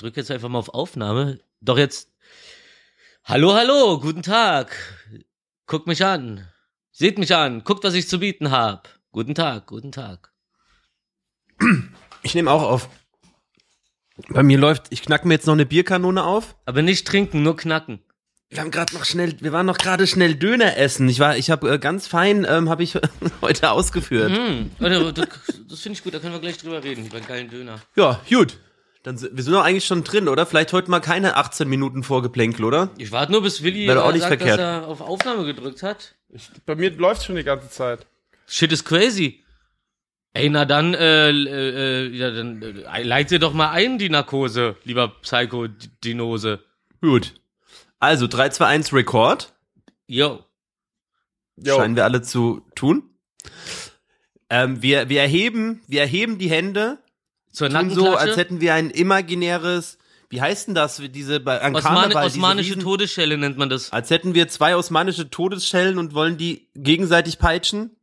drücke jetzt einfach mal auf Aufnahme. Doch jetzt. Hallo, hallo, guten Tag. Guckt mich an. Seht mich an. Guckt, was ich zu bieten hab. Guten Tag, guten Tag. Ich nehme auch auf. Bei mir läuft, ich knack mir jetzt noch eine Bierkanone auf. Aber nicht trinken, nur knacken. Wir haben gerade noch schnell, wir waren noch gerade schnell Döner essen. Ich war, ich habe äh, ganz fein, ähm, habe ich heute ausgeführt. Das, das finde ich gut, da können wir gleich drüber reden, über einen geilen Döner. Ja, gut. Dann sind, wir sind doch eigentlich schon drin, oder? Vielleicht heute mal keine 18 Minuten Vorgeplänkel, oder? Ich warte nur, bis Willi Wäre auch äh, nicht sagt, verkehrt. dass er auf Aufnahme gedrückt hat. Ich, bei mir läuft schon die ganze Zeit. Shit is crazy. Ey, na dann, äh, äh, äh, ja, dann äh, leite doch mal ein, die Narkose, lieber Psycho-Dinose. Gut. Also 3, 2, 1 Record. Yo. Jo. Scheinen wir alle zu tun. Ähm, wir, wir erheben, wir erheben die Hände, Zur tun so, als hätten wir ein imaginäres, wie heißt denn das, diese, bei, an Osmane, Karneval, osmanische riesen- Todesschelle nennt man das. Als hätten wir zwei osmanische Todesschellen und wollen die gegenseitig peitschen?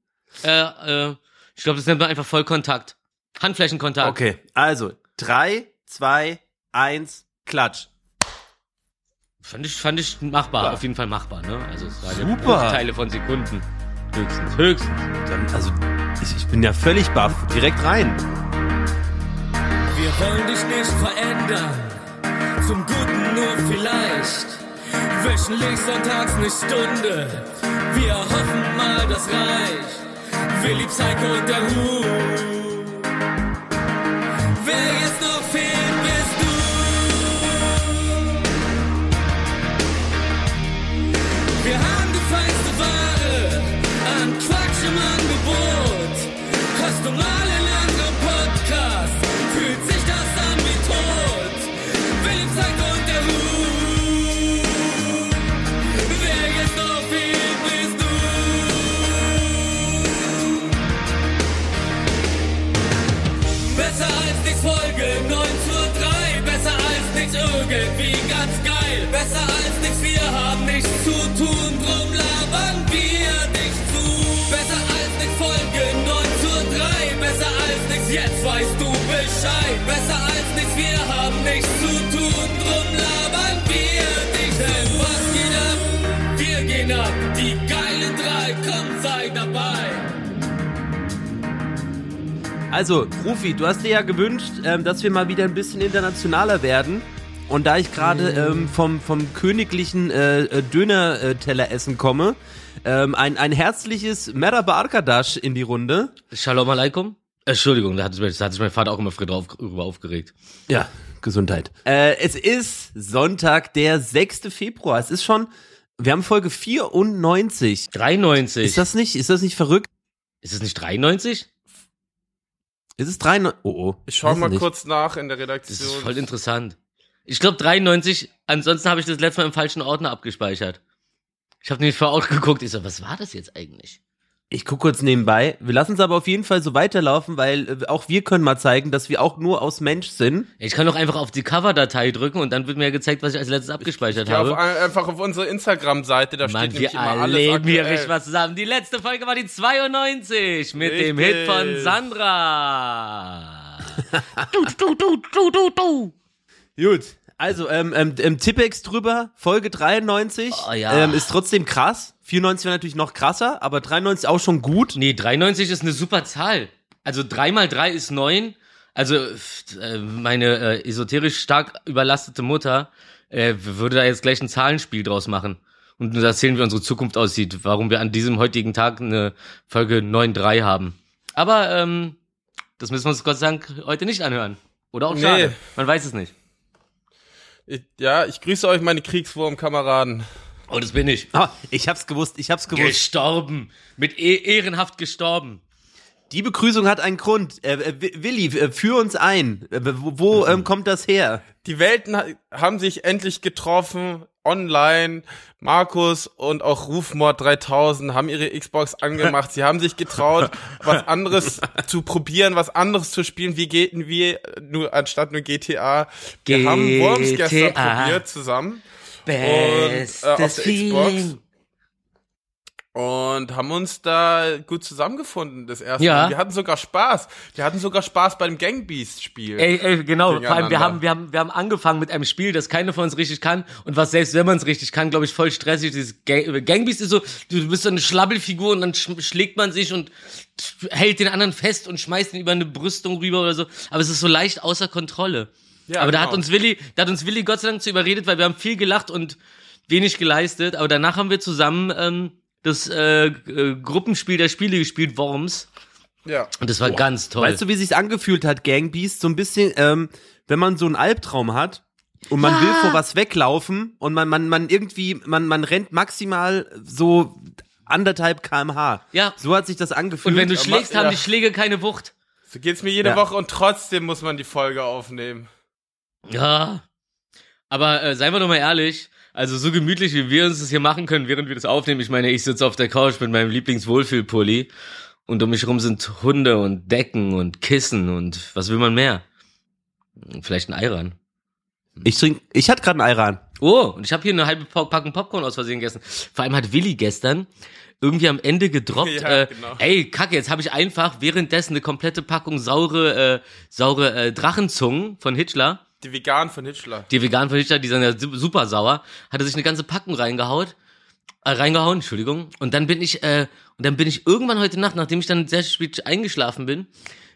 Äh, äh, ich glaube, das nennt man einfach Vollkontakt. Handflächenkontakt. Okay, also drei, zwei, eins, klatsch. Fand ich, fand ich machbar, Ja. auf jeden Fall machbar, ne? Also es war Super. Teile von Sekunden. Höchstens, höchstens. Dann, also, ich, ich bin ja völlig baff. Direkt rein. Wir wollen dich nicht verändern, zum Guten nur vielleicht. Wöchentlich sonntags eine Stunde, wir hoffen mal, das reicht. Willi Psycho und der Hu. Wer jetzt noch fehlt, bist du. Wir haben die feinste Ware an Quatsch im Angebot. Hörst Also, Rufi, du hast dir ja gewünscht, ähm, dass wir mal wieder ein bisschen internationaler werden. Und da ich gerade ähm, vom, vom königlichen äh, äh, Döner-Teller-Essen komme, ähm, ein, ein herzliches Merhaba Arkadash in die Runde. Shalom alaikum. Entschuldigung, da hat, sich, da hat sich mein Vater auch immer früher drauf, drüber aufgeregt. Ja, Gesundheit. Äh, es ist Sonntag, der 6. Februar. Es ist schon, wir haben Folge 94. 93. Ist das nicht, ist das nicht verrückt? ist es nicht 93? Ist es 93? Oh, oh. Ich schau mal nicht. kurz nach in der Das Redaktion. ist voll interessant. Ich glaube 93, ansonsten habe ich das letzte Mal im falschen Ordner abgespeichert. Ich habe nämlich vor Ort geguckt, ich so, was war das jetzt eigentlich? Ich guck kurz nebenbei. Wir lassen es aber auf jeden Fall so weiterlaufen, weil äh, auch wir können mal zeigen, dass wir auch nur aus Mensch sind. Ich kann doch einfach auf die Cover-Datei drücken und dann wird mir gezeigt, was ich als letztes abgespeichert ja, auf, habe. ein- einfach auf unserer Instagram-Seite, da Mann, steht nämlich wir immer alles aktuell. richtig was zusammen. Die letzte Folge war die 92 mit dem Richtig. Hit von Sandra. du, du, du, du, du, du. Gut. Also, ähm, ähm, ähm, Tippex drüber, Folge 93. Oh, ja. ähm, ist trotzdem krass. 94 wäre natürlich noch krasser, aber 93 auch schon gut. Nee, 93 ist eine super Zahl. Also 3 mal 3 ist 9. Also äh, meine äh, esoterisch stark überlastete Mutter äh, würde da jetzt gleich ein Zahlenspiel draus machen. Und uns erzählen, wie unsere Zukunft aussieht, warum wir an diesem heutigen Tag eine Folge 9.3 haben. Aber ähm, das müssen wir uns Gott sei Dank heute nicht anhören. Oder auch Nee. schade. Man weiß es nicht. Ich, ja, ich grüße euch, meine Kriegswurm-Kameraden. Oh, das bin ich. Ah, ich hab's gewusst, ich hab's gewusst. Gestorben. Mit e ehrenhaft gestorben. Die Begrüßung hat einen Grund. Äh, äh, Wi- Willi, äh, führ uns ein. Äh, wo wo ähm, kommt das her? Die Welten ha haben sich endlich getroffen, online. Markus und auch Rufmord 3000 haben ihre Xbox angemacht. Sie haben sich getraut, was anderes zu probieren, was anderes zu spielen. Wie geht denn wir nur anstatt nur GTA? Wir haben Worms gestern GTA. probiert zusammen. Und, äh, auf der Xbox. und haben uns da gut zusammengefunden das erste Ja. Mal. Wir hatten sogar Spaß. Wir hatten sogar Spaß beim Gangbeast-Spiel. Ey, ey, genau. Vor allem, wir haben, wir haben, wir haben angefangen mit einem Spiel, das keiner von uns richtig kann und was selbst wenn man es richtig kann, glaube ich, voll stressig. Dieses Gang Gangbeast ist so, du bist so eine Schlabbelfigur und dann sch schlägt man sich und hält den anderen fest und schmeißt ihn über eine Brüstung rüber oder so. Aber es ist so leicht außer Kontrolle. Ja, aber da genau. hat uns Willi, da hat uns Willi Gott sei Dank zu überredet, weil wir haben viel gelacht und wenig geleistet. Aber danach haben wir zusammen ähm, das äh, äh, Gruppenspiel der Spiele gespielt, Worms. Ja. Und das war ganz toll. Weißt du, wie sich's angefühlt hat, Gang Beast? So ein bisschen, ähm, wenn man so einen Albtraum hat und man Ja. will vor was weglaufen und man, man, man irgendwie, man, man rennt maximal so anderthalb kmh. Ja. So hat sich das angefühlt. und wenn du schlägst, haben ja. die Schläge keine Wucht. So geht's mir jede Ja. Woche und trotzdem muss man die Folge aufnehmen. Ja. Aber äh, seien wir doch mal ehrlich, also so gemütlich, wie wir uns das hier machen können, während wir das aufnehmen. Ich meine, ich sitze auf der Couch mit meinem Lieblingswohlfühlpulli und um mich rum sind Hunde und Decken und Kissen und was will man mehr? Vielleicht ein Eiran. ich trink, ich hatte gerade einen Iran. Oh, und ich habe hier eine halbe Pa- Packung Popcorn aus Versehen gegessen. Vor allem hat Willi gestern irgendwie am Ende gedroppt, Ja, äh, genau. ey, kacke, jetzt habe ich einfach währenddessen eine komplette Packung saure, äh, saure äh, Drachenzungen von Hitchler Die Vegan von Hitchler. die veganen Vernichter, die sind ja su- super sauer, hat er sich eine ganze Packung reingehaut, äh, reingehauen, Entschuldigung. Und dann bin ich, äh, und dann bin ich irgendwann heute Nacht, nachdem ich dann sehr spät eingeschlafen bin,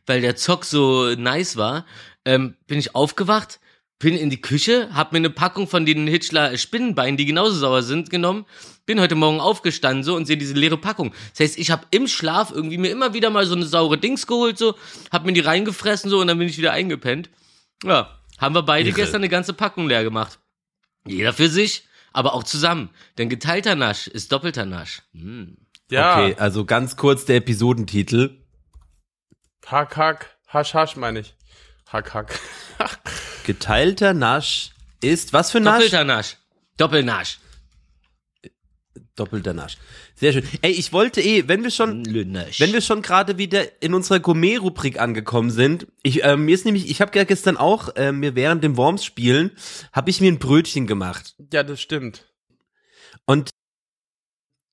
weil der Zock so nice war, ähm, bin ich aufgewacht, bin in die Küche, hab mir eine Packung von den Hitchler Spinnenbeinen, die genauso sauer sind, genommen, bin heute Morgen aufgestanden so und sehe diese leere Packung. Das heißt, ich habe im Schlaf irgendwie mir immer wieder mal so eine saure Dings geholt, so, hab mir die reingefressen so und dann bin ich wieder eingepennt. Ja, haben wir beide Irre. gestern eine ganze Packung leer gemacht. Jeder für sich, aber auch zusammen. Denn geteilter Nasch ist doppelter Nasch. Hm. Ja. Okay, also ganz kurz der Episodentitel. Hack, hack. Hasch, hasch meine ich. Hack, hack. Geteilter Nasch ist, was für Nasch? Doppelter Nasch. Doppelnasch. Doppelter Nasch. Sehr schön. Ey, ich wollte eh, wenn wir schon, Lünasch. Wenn wir schon gerade wieder in unserer Gourmet-Rubrik angekommen sind, ich, äh, mir ist nämlich, ich habe ja gestern auch äh, mir während dem Worms-Spielen, habe ich mir ein Brötchen gemacht. Ja, das stimmt. Und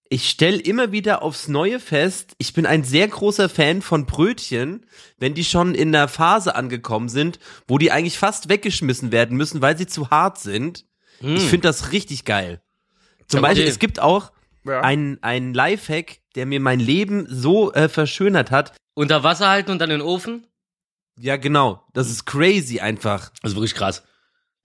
ich stelle immer wieder aufs Neue fest, ich bin ein sehr großer Fan von Brötchen, wenn die schon in der Phase angekommen sind, wo die eigentlich fast weggeschmissen werden müssen, weil sie zu hart sind. Ich finde das richtig geil. Zum Okay. Beispiel, es gibt auch Ja. ein, ein Lifehack, der mir mein Leben so äh, verschönert hat. Unter Wasser halten und dann in den Ofen? Ja, genau. Das ist crazy einfach. Das ist wirklich krass.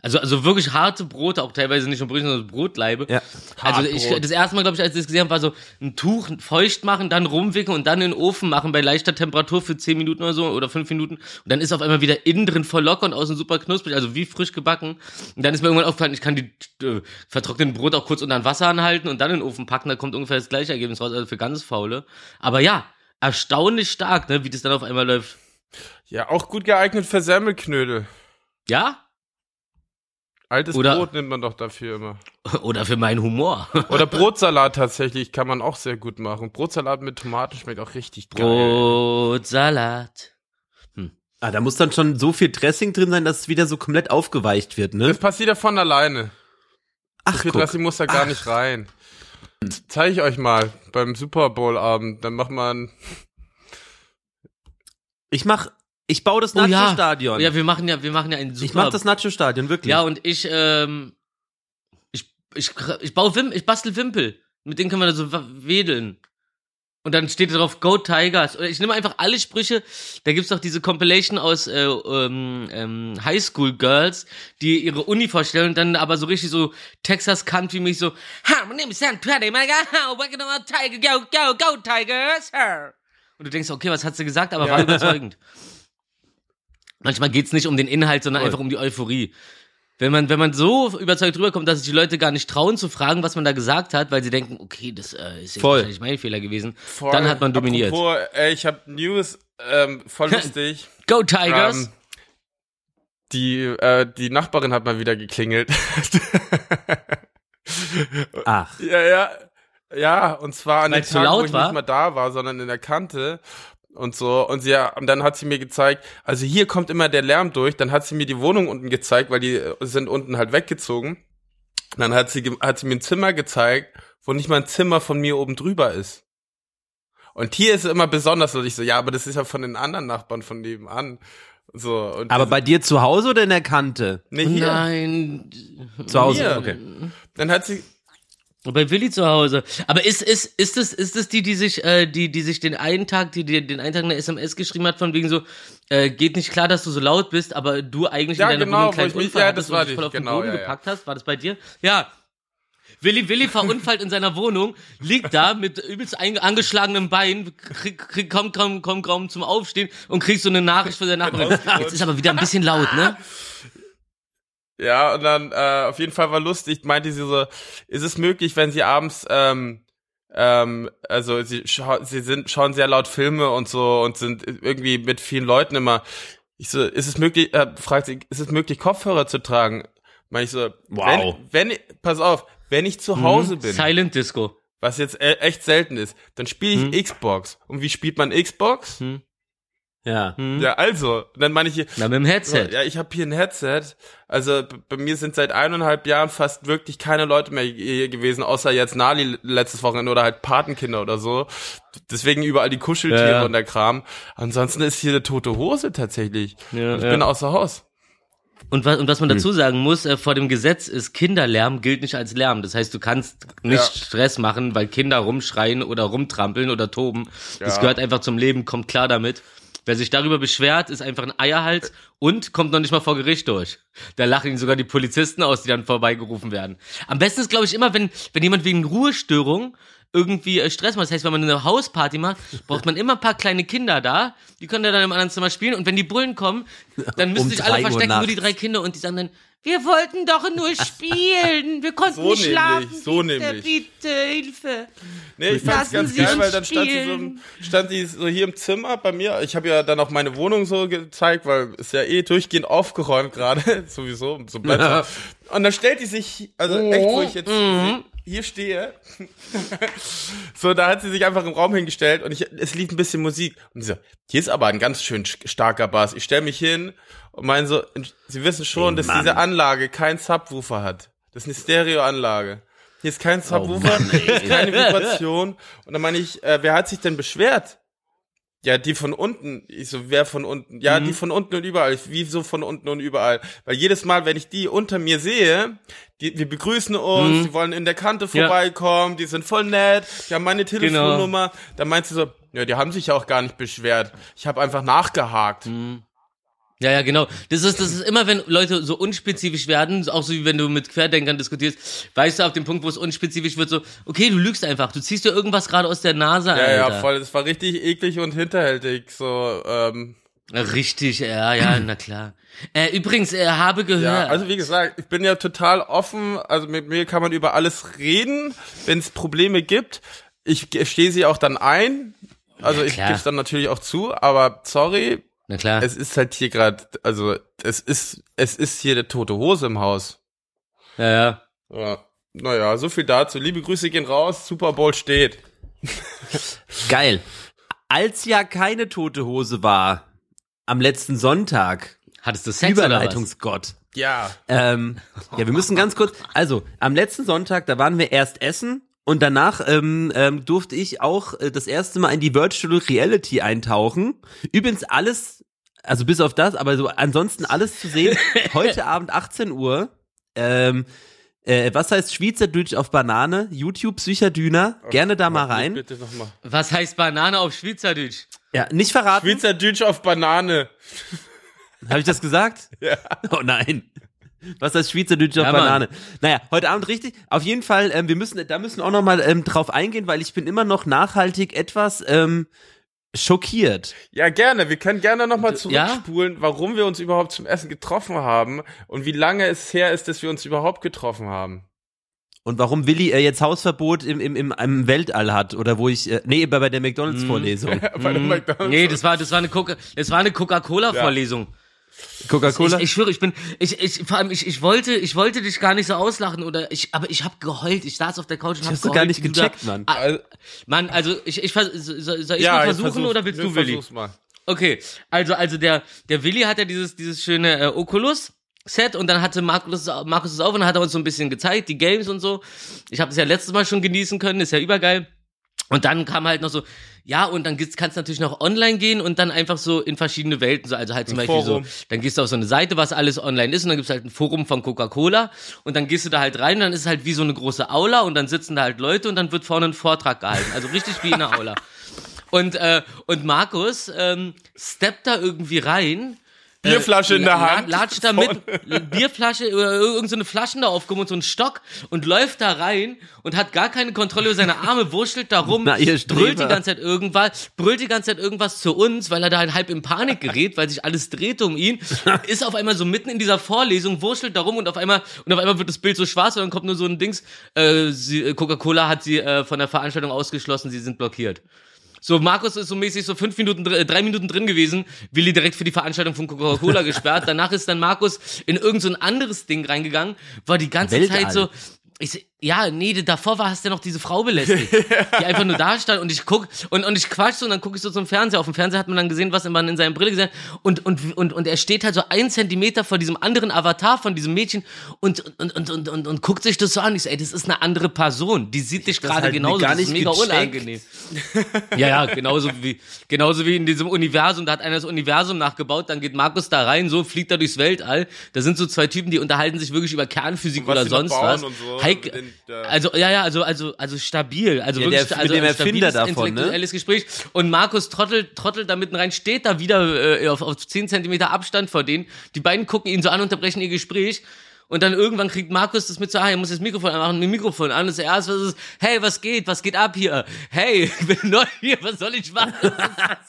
Also, also wirklich harte Brote, auch teilweise nicht nur Brötchen, sondern Brotleibe. Ja. Also ich, das erste Mal, glaube ich, als ich das gesehen habe, war so ein Tuch feucht machen, dann rumwickeln und dann in den Ofen machen bei leichter Temperatur für 10 Minuten oder so oder 5 Minuten. Und dann ist auf einmal wieder innen drin voll locker und außen super knusprig, also wie frisch gebacken. Und dann ist mir irgendwann aufgefallen, ich kann die äh, vertrockneten Brot auch kurz unter ein Wasser anhalten und dann in den Ofen packen, da kommt ungefähr das gleiche Ergebnis raus, also für ganz Faule. Aber ja, erstaunlich stark, ne, wie das dann auf einmal läuft. Ja, auch gut geeignet für Semmelknödel. Ja? Altes Oder- Brot nimmt man doch dafür immer. Oder für meinen Humor. Oder Brotsalat tatsächlich kann man auch sehr gut machen. Brotsalat mit Tomaten schmeckt auch richtig geil. Brotsalat. Ah, da muss dann schon so viel Dressing drin sein, dass es wieder so komplett aufgeweicht wird, ne? Das passiert ja von alleine. Ach, So viel guck. Dressing muss da gar nicht rein. Zeige ich euch mal beim Super Bowl Abend. Dann macht man Ich mach, ich baue das Oh ja. Nacho-Stadion. Ja, wir machen ja, wir machen ja ein super. ich mach das Nacho-Stadion, wirklich. Ja, und ich, ähm, ich, ich, ich baue Wim, ich bastel Wimpel. Mit denen können wir da so wedeln. Und dann steht da drauf Go Tigers. Oder ich nehme einfach alle Sprüche. Da gibt's doch diese Compilation aus äh, ähm, ähm, Highschool Girls, die ihre Uni vorstellen und dann aber so richtig so Texas Country mich so Ha, my name is Sam Petty, my God, we're gonna Tiger, go, go, go Tigers, her. Und du denkst, okay, was hat sie gesagt, aber war überzeugend. Manchmal geht's nicht um den Inhalt, sondern Voll. einfach um die Euphorie. Wenn man, wenn man so überzeugt rüberkommt, dass sich die Leute gar nicht trauen zu fragen, was man da gesagt hat, weil sie denken, okay, das äh, ist jetzt Voll. wahrscheinlich mein Fehler gewesen, voll. dann hat man dominiert. Apropos, ey, ich habe News, ähm, voll lustig. Go Tigers! Ähm, die, äh, die Nachbarin hat mal wieder geklingelt. Ach. ja, ja. Ja, und zwar an Weil dem es zu Tag, wo laut ich war? nicht mal da war, sondern in der Kante und so. Und sie, und dann hat sie mir gezeigt, also hier kommt immer der Lärm durch. Dann hat sie mir die Wohnung unten gezeigt, weil die äh, sind unten halt weggezogen. Und dann hat sie, hat sie mir ein Zimmer gezeigt, wo nicht mal ein Zimmer von mir oben drüber ist. Und hier ist es immer besonders, und ich so, ja, aber das ist ja von den anderen Nachbarn von nebenan. So, und Aber bei dir zu Hause oder in der Kante? nee, hier. Nein. Zu Hause, Hier. okay. Dann hat sie, Bei Willi zu Hause. Aber ist, ist, ist es, ist es die, die sich, äh, die, die sich den einen Tag, die dir den einen Tag eine SMS geschrieben hat, von wegen so, äh, geht nicht klar, dass du so laut bist, aber du eigentlich Ja, in deiner genau, Wohnung wo einen kleinen ich mich- Unfall ja, hattest das war dich die, voll auf den genau, Boden ja, gepackt hast. War das bei dir? Ja. Willi, Willi verunfallt in seiner Wohnung, liegt da mit übelst angeschlagenem Bein, krieg, krieg, kommt kaum, kaum, kaum zum Aufstehen und kriegst so eine Nachricht von der Nachbarin. Jetzt ist aber wieder ein bisschen laut, ne? Ja, und dann, äh, auf jeden Fall war lustig, meinte sie so, ist es möglich, wenn sie abends, ähm, ähm, also sie, schau sie sind, schauen sehr laut Filme und so und sind irgendwie mit vielen Leuten immer. Ich so, ist es möglich, äh, fragt sie, ist es möglich, Kopfhörer zu tragen? Meine ich so, Wow. wenn, wenn, pass auf, wenn ich Mhm. zu Hause bin, Silent Disco. was jetzt e echt selten ist, dann spiele ich Xbox. Und wie spielt man Xbox? Ja. Ja, also, dann meine ich hier, Na, mit dem Headset. ja, ich habe hier ein Headset. Also bei mir sind seit eineinhalb Jahren fast wirklich keine Leute mehr hier gewesen, außer jetzt Nali letztes Wochenende oder halt Patenkinder oder so. Deswegen überall die Kuscheltiere Ja. und der Kram. Ansonsten ist hier eine tote Hose tatsächlich. Ja, ich ja. bin außer Haus. Und was, und was man Hm. dazu sagen muss, äh, vor dem Gesetz ist Kinderlärm gilt nicht als Lärm. Das heißt, du kannst nicht Ja. Stress machen, weil Kinder rumschreien oder rumtrampeln oder toben. Das Ja. gehört einfach zum Leben, kommt klar damit. Wer sich darüber beschwert, ist einfach ein Eierhals und kommt noch nicht mal vor Gericht durch. Da lachen ihn sogar die Polizisten aus, die dann vorbeigerufen werden. Am besten ist, glaube ich, immer, wenn, wenn jemand wegen Ruhestörung irgendwie äh, Stress macht. Das heißt, wenn man eine Hausparty macht, braucht man immer ein paar kleine Kinder da. Die können dann im anderen Zimmer spielen. Und wenn die Bullen kommen, dann müssen Um sich alle verstecken, nur die drei Kinder. Und die sagen dann, wir wollten doch nur spielen. Wir konnten So nicht nämlich, schlafen. so bitte, nämlich. bitte, Hilfe. Nee, ich fand's ganz Sie geil, weil dann stand sie, so, spielen. stand sie so hier im Zimmer bei mir. Ich habe ja dann auch meine Wohnung so gezeigt, weil ist ja eh durchgehend aufgeräumt gerade, sowieso, so bleibt Und dann stellt die sich, also echt, wo ich jetzt Mhm. Hier stehe, so, da hat sie sich einfach im Raum hingestellt und ich, es lief ein bisschen Musik. Und sie so, hier ist aber ein ganz schön sch- starker Bass. Ich stelle mich hin und meine so, sie wissen schon, dass diese Anlage keinen Subwoofer hat. Das ist eine Stereoanlage. Hier ist kein Subwoofer, hier ist keine Vibration. Und dann meine ich, äh, wer hat sich denn beschwert? Ja, die von unten. Ich so, wer von unten? Ja, die von unten und überall. Wieso von unten und überall? Weil jedes Mal, wenn ich die unter mir sehe, die, wir begrüßen uns, die wollen in der Kante Ja. vorbeikommen, die sind voll nett, die haben meine Telefonnummer. Dann meinst du so, ja, die haben sich ja auch gar nicht beschwert. Ich habe einfach nachgehakt. Ja, ja, genau. Das ist, das ist immer, wenn Leute so unspezifisch werden, auch so wie wenn du mit Querdenkern diskutierst, weißt du, auf dem Punkt, wo es unspezifisch wird, so, okay, du lügst einfach, du ziehst dir irgendwas gerade aus der Nase, Ja, Alter. ja, voll. Das war richtig eklig und hinterhältig. So, ähm, Richtig, ja, ja, na klar. Äh, übrigens, äh, habe gehört. Ja, also wie gesagt, ich bin ja total offen. Also mit mir kann man über alles reden, wenn es Probleme gibt. Ich stehe sie auch dann ein. Also Ja, ich gebe es dann natürlich auch zu, aber sorry, na klar. es ist halt hier gerade, also es ist, es ist hier der tote Hose im Haus. ja, ja. Ja. Naja, so viel dazu. Liebe Grüße gehen raus. Super Bowl steht. Geil. Als ja keine tote Hose war, am letzten Sonntag, Hattest du Sex? Überleitungsgott. Ja. Ähm, ja, wir müssen ganz kurz, also am letzten Sonntag, da waren wir erst essen und danach ähm, ähm, durfte ich auch äh, das erste Mal in die Virtual Reality eintauchen. Übrigens alles, also bis auf das, aber so ansonsten alles zu sehen. Heute Abend 18 Uhr. Ähm, äh, was heißt Schweizerdeutsch auf Banane? YouTube Psycherdüner. Gerne da mal rein. Bitte nochmal. Was heißt Banane auf Schweizerdeutsch? Ja, nicht verraten. Schweizerdeutsch auf Banane. Habe ich das gesagt? Ja. Oh nein. Was heißt Schweizerdeutsch auf Ja, Mann. Banane? Naja, heute Abend richtig. Auf jeden Fall, ähm, wir müssen, da müssen wir auch noch mal ähm, drauf eingehen, weil ich bin immer noch nachhaltig etwas ähm, schockiert. Ja, gerne. Wir können gerne nochmal Ja? zurückspulen, warum wir uns überhaupt zum Essen getroffen haben und wie lange es her ist, dass wir uns überhaupt getroffen haben. Und warum Willi äh, jetzt Hausverbot im, im, im, im Weltall hat oder wo ich, äh, nee, bei bei der McDonalds-Vorlesung. Bei der McDonald's. Mhm. Nee, das war, das war eine Coca, das war eine Coca-Cola-Vorlesung. Coca-Cola? Ich, ich schwöre, ich bin, ich, ich, vor allem, ich, ich wollte, ich wollte dich gar nicht so auslachen oder ich, aber ich habe geheult. Ich saß auf der Couch und habe hast du geheult. gar nicht gecheckt, Mann. Ah, Mann, also ich, ich, soll, soll ich ja, mal ich versuchen versuch- oder willst ich du, Willi? Versuch's mal. Okay, also, also der, der Willi hat ja dieses, dieses schöne äh, Oculus Set und dann hatte Markus, Markus es auf und hat er uns so ein bisschen gezeigt, die Games und so. Ich habe das ja letztes Mal schon genießen können, ist ja übergeil. Und dann kam halt noch so, ja, und dann kannst du natürlich noch online gehen und dann einfach so in verschiedene Welten, so, also halt zum Ein Beispiel Forum. so, dann gehst du auf so eine Seite, was alles online ist und dann gibt's halt ein Forum von Coca-Cola und dann gehst du da halt rein und dann ist es halt wie so eine große Aula und dann sitzen da halt Leute und dann wird vorne ein Vortrag gehalten, also richtig wie in einer Aula. Und, äh, und Markus ähm, steppt da irgendwie rein Bierflasche in der Hand. Latscht da mit, Bierflasche oder irgendeine Flaschen da aufgehoben und so einen Stock und läuft da rein und hat gar keine Kontrolle über seine Arme, wurschtelt da rum, Na, brüllt die ganze Zeit irgendwas, brüllt die ganze Zeit irgendwas zu uns, weil er da halt halb in Panik gerät, weil sich alles dreht um ihn, ist auf einmal so mitten in dieser Vorlesung, wurschtelt da rum und auf einmal, und auf einmal wird das Bild so schwarz und dann kommt nur so ein Dings, äh, sie- äh, Coca-Cola hat sie äh, von der Veranstaltung ausgeschlossen, sie sind blockiert. So, Markus ist so mäßig so fünf Minuten, äh, drei Minuten drin gewesen, Willi direkt für die Veranstaltung von Coca-Cola gesperrt. Danach ist dann Markus in irgend so ein anderes Ding reingegangen, war die ganze Weltall. Zeit so, ich, so, ja, nee, davor war hast du ja noch diese Frau belästigt, die einfach nur da stand und ich guck und, und ich quatsch so und dann gucke ich so zum Fernseher. Auf dem Fernseher hat man dann gesehen, was man in seiner Brille gesehen hat. Und, und, und, und er steht halt so ein Zentimeter vor diesem anderen Avatar von diesem Mädchen und, und, und, und, und, und guckt sich das so an. Ich so, ey, das ist eine andere Person. Die sieht dich gerade halt genauso. gar das ist nicht mega gecheckt. unangenehm. Ja, ja, genauso wie, genauso wie in diesem Universum. Da hat einer das Universum nachgebaut, dann geht Markus da rein, so fliegt er durchs Weltall. Da sind so zwei Typen, die unterhalten sich wirklich über Kernphysik oder sonst was. so. Heik, Den- der- also, ja, ja, also, also, also stabil. Also Ja, wirklich, der- also mit dem ein Erfinder davon, ne? intellektuelles Gespräch. Und Markus trottelt, trottelt da mitten rein, steht da wieder äh, auf, auf 10 Zentimeter Abstand vor denen. Die beiden gucken ihn so an, unterbrechen ihr Gespräch. Und dann irgendwann kriegt Markus das mit so, ah, er muss das Mikrofon anmachen, ein Mikrofon an. Und das erste, was ist, hey, was geht, was geht ab hier? Hey, ich bin neu hier, was soll ich machen?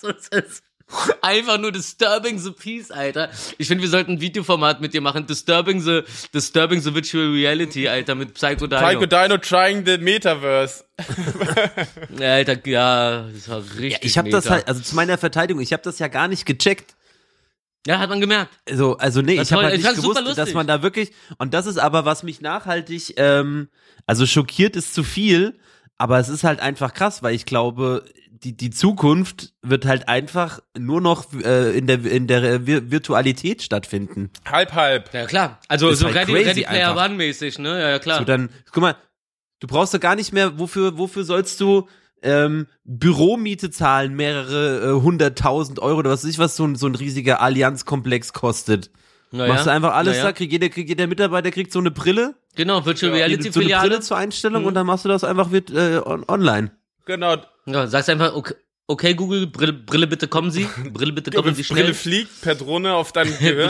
Das ist, das ist einfach nur disturbing the peace, Alter. Ich finde, wir sollten ein Videoformat mit dir machen. Disturbing the, disturbing the virtual reality, Alter, mit Psycho Dino. Psycho Dino trying the Metaverse. Ja, Alter, ja, das war richtig. Ja, ich habe das halt, also zu meiner Verteidigung, ich habe das ja gar nicht gecheckt. Ja, hat man gemerkt. Also, also nee, Das ich habe halt ich nicht gewusst, dass man da wirklich, und das ist aber, was mich nachhaltig, ähm, also schockiert ist zu viel, aber es ist halt einfach krass, weil ich glaube, die, die Zukunft wird halt einfach nur noch äh, in der, in der Vir Virtualität stattfinden. Halb, halb. Ja, klar. Also Ist so halt Ready, Ready Player einfach. One mäßig, ne? Ja, ja, klar. So dann, guck mal, du brauchst doch gar nicht mehr, wofür, wofür sollst du ähm, Büromiete zahlen, mehrere äh, hunderttausend Euro oder was weiß ich, was so ein, so ein riesiger Allianzkomplex kostet. Na Machst du einfach alles Na da, ja. kriegt jeder, kriegt jeder Mitarbeiter kriegt so eine Brille, Genau, Virtual Reality so eine Filiale. Brille zur Einstellung Mhm. und dann machst du das einfach mit, äh, on online. Genau. Ja, sagst einfach, okay, okay Google, Brille, Brille bitte kommen Sie. Brille bitte kommen Brille, Sie schnell. fliegt per Drohne auf dein Gehirn.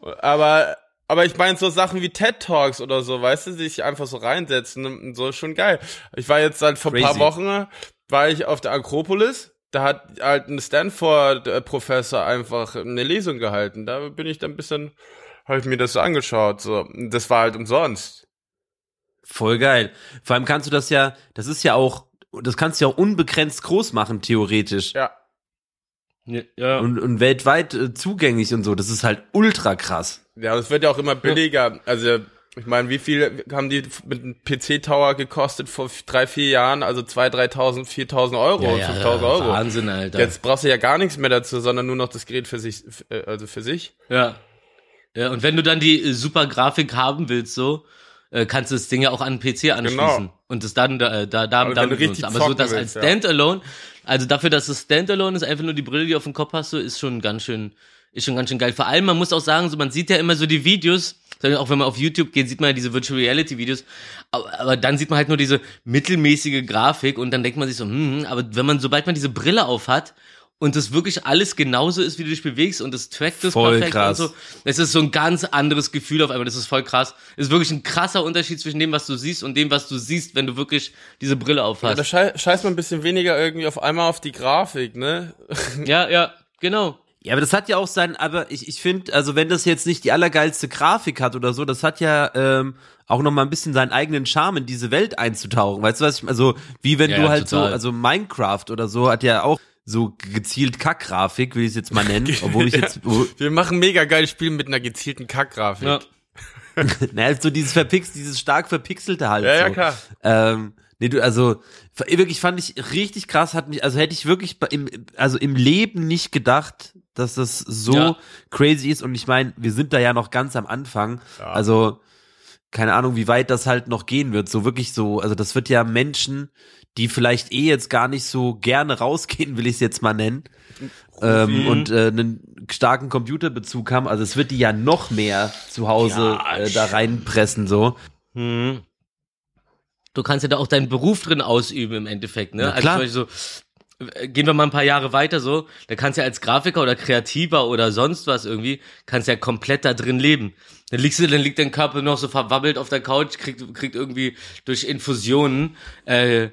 Brille, Aber, aber ich meine so Sachen wie TED Talks oder so, weißt du, die sich einfach so reinsetzen und so ist schon geil. Ich war jetzt seit vor ein paar Crazy. Wochen, war ich auf der Akropolis, da hat halt ein Stanford-Professor einfach eine Lesung gehalten. Da bin ich dann ein bisschen, habe ich mir das so angeschaut, so. Das war halt umsonst. Voll geil. Vor allem kannst du das ja, das ist ja auch, das kannst du ja auch unbegrenzt groß machen, theoretisch. Ja. ja. Und, und weltweit äh, zugänglich und so. Das ist halt ultra krass. Ja, das wird ja auch immer billiger. Also, ich meine, wie viel haben die mit einem PC-Tower gekostet vor drei, vier Jahren? Also zwei, 3.000, 4.000 Euro, ja, ja, 5.000 Euro. Wahnsinn, Alter. Jetzt brauchst du ja gar nichts mehr dazu, sondern nur noch das Gerät für sich, äh, also für sich. Ja. Ja, und wenn du dann die äh, super Grafik haben willst, so, äh, kannst du das Ding ja auch an den PC anschließen. Genau. Und das dann da, da, da Aber wenn damit benutzen. Aber so das als ja. Standalone, also dafür, dass es Standalone ist, einfach nur die Brille, die auf dem Kopf hast, so, ist schon ganz schön, ist schon ganz schön geil. Vor allem, man muss auch sagen, so, man sieht ja immer so die Videos, auch wenn man auf YouTube geht, sieht man ja diese Virtual Reality Videos, aber, aber dann sieht man halt nur diese mittelmäßige Grafik und dann denkt man sich so, hm, aber wenn man, sobald man diese Brille auf hat, und das wirklich alles genauso ist, wie du dich bewegst und das trackt es Voll perfekt krass. und so. Es ist so ein ganz anderes Gefühl auf einmal. Das ist voll krass. Es ist wirklich ein krasser Unterschied zwischen dem, was du siehst und dem, was du siehst, wenn du wirklich diese Brille Ja, aufhast. da schei scheißt man ein bisschen weniger irgendwie auf einmal auf die Grafik, ne? Ja, ja, genau. Ja, aber das hat ja auch sein, aber ich, ich finde, also wenn das jetzt nicht die allergeilste Grafik hat oder so, das hat ja ähm, auch noch mal ein bisschen seinen eigenen Charme in diese Welt einzutauchen. Weißt du was ich, also wie wenn Ja, du ja, halt total. so, also Minecraft oder so hat ja auch so gezielt Kackgrafik, will ich es jetzt mal nennen, obwohl ich jetzt, oh, Wir machen mega geiles Spiel mit einer gezielten Kackgrafik. Ja. naja, so dieses verpix, dieses stark verpixelte halt Ja, so. ja, klar. Ähm, Nee, du, also wirklich fand ich richtig krass, hat mich, also hätte ich wirklich im, also im Leben nicht gedacht, dass das so Ja. crazy ist. Und ich meine, wir sind da ja noch ganz am Anfang. Ja. Also, keine Ahnung, wie weit das halt noch gehen wird. So wirklich so, also das wird ja Menschen, die vielleicht eh jetzt gar nicht so gerne rausgehen, will ich es jetzt mal nennen. Ähm, und äh, einen starken Computerbezug haben. Also es wird die ja noch mehr zu Hause Ja, äh, da reinpressen, so. Hm. Du kannst ja da auch deinen Beruf drin ausüben im Endeffekt, ne? Na also klar. zum Beispiel so, äh, gehen wir mal ein paar Jahre weiter so, da kannst du ja als Grafiker oder Kreativer oder sonst was irgendwie, kannst ja komplett da drin leben. Dann liegst du, dann liegt dein Körper noch so verwabbelt auf der Couch, kriegt, kriegt irgendwie durch Infusionen äh,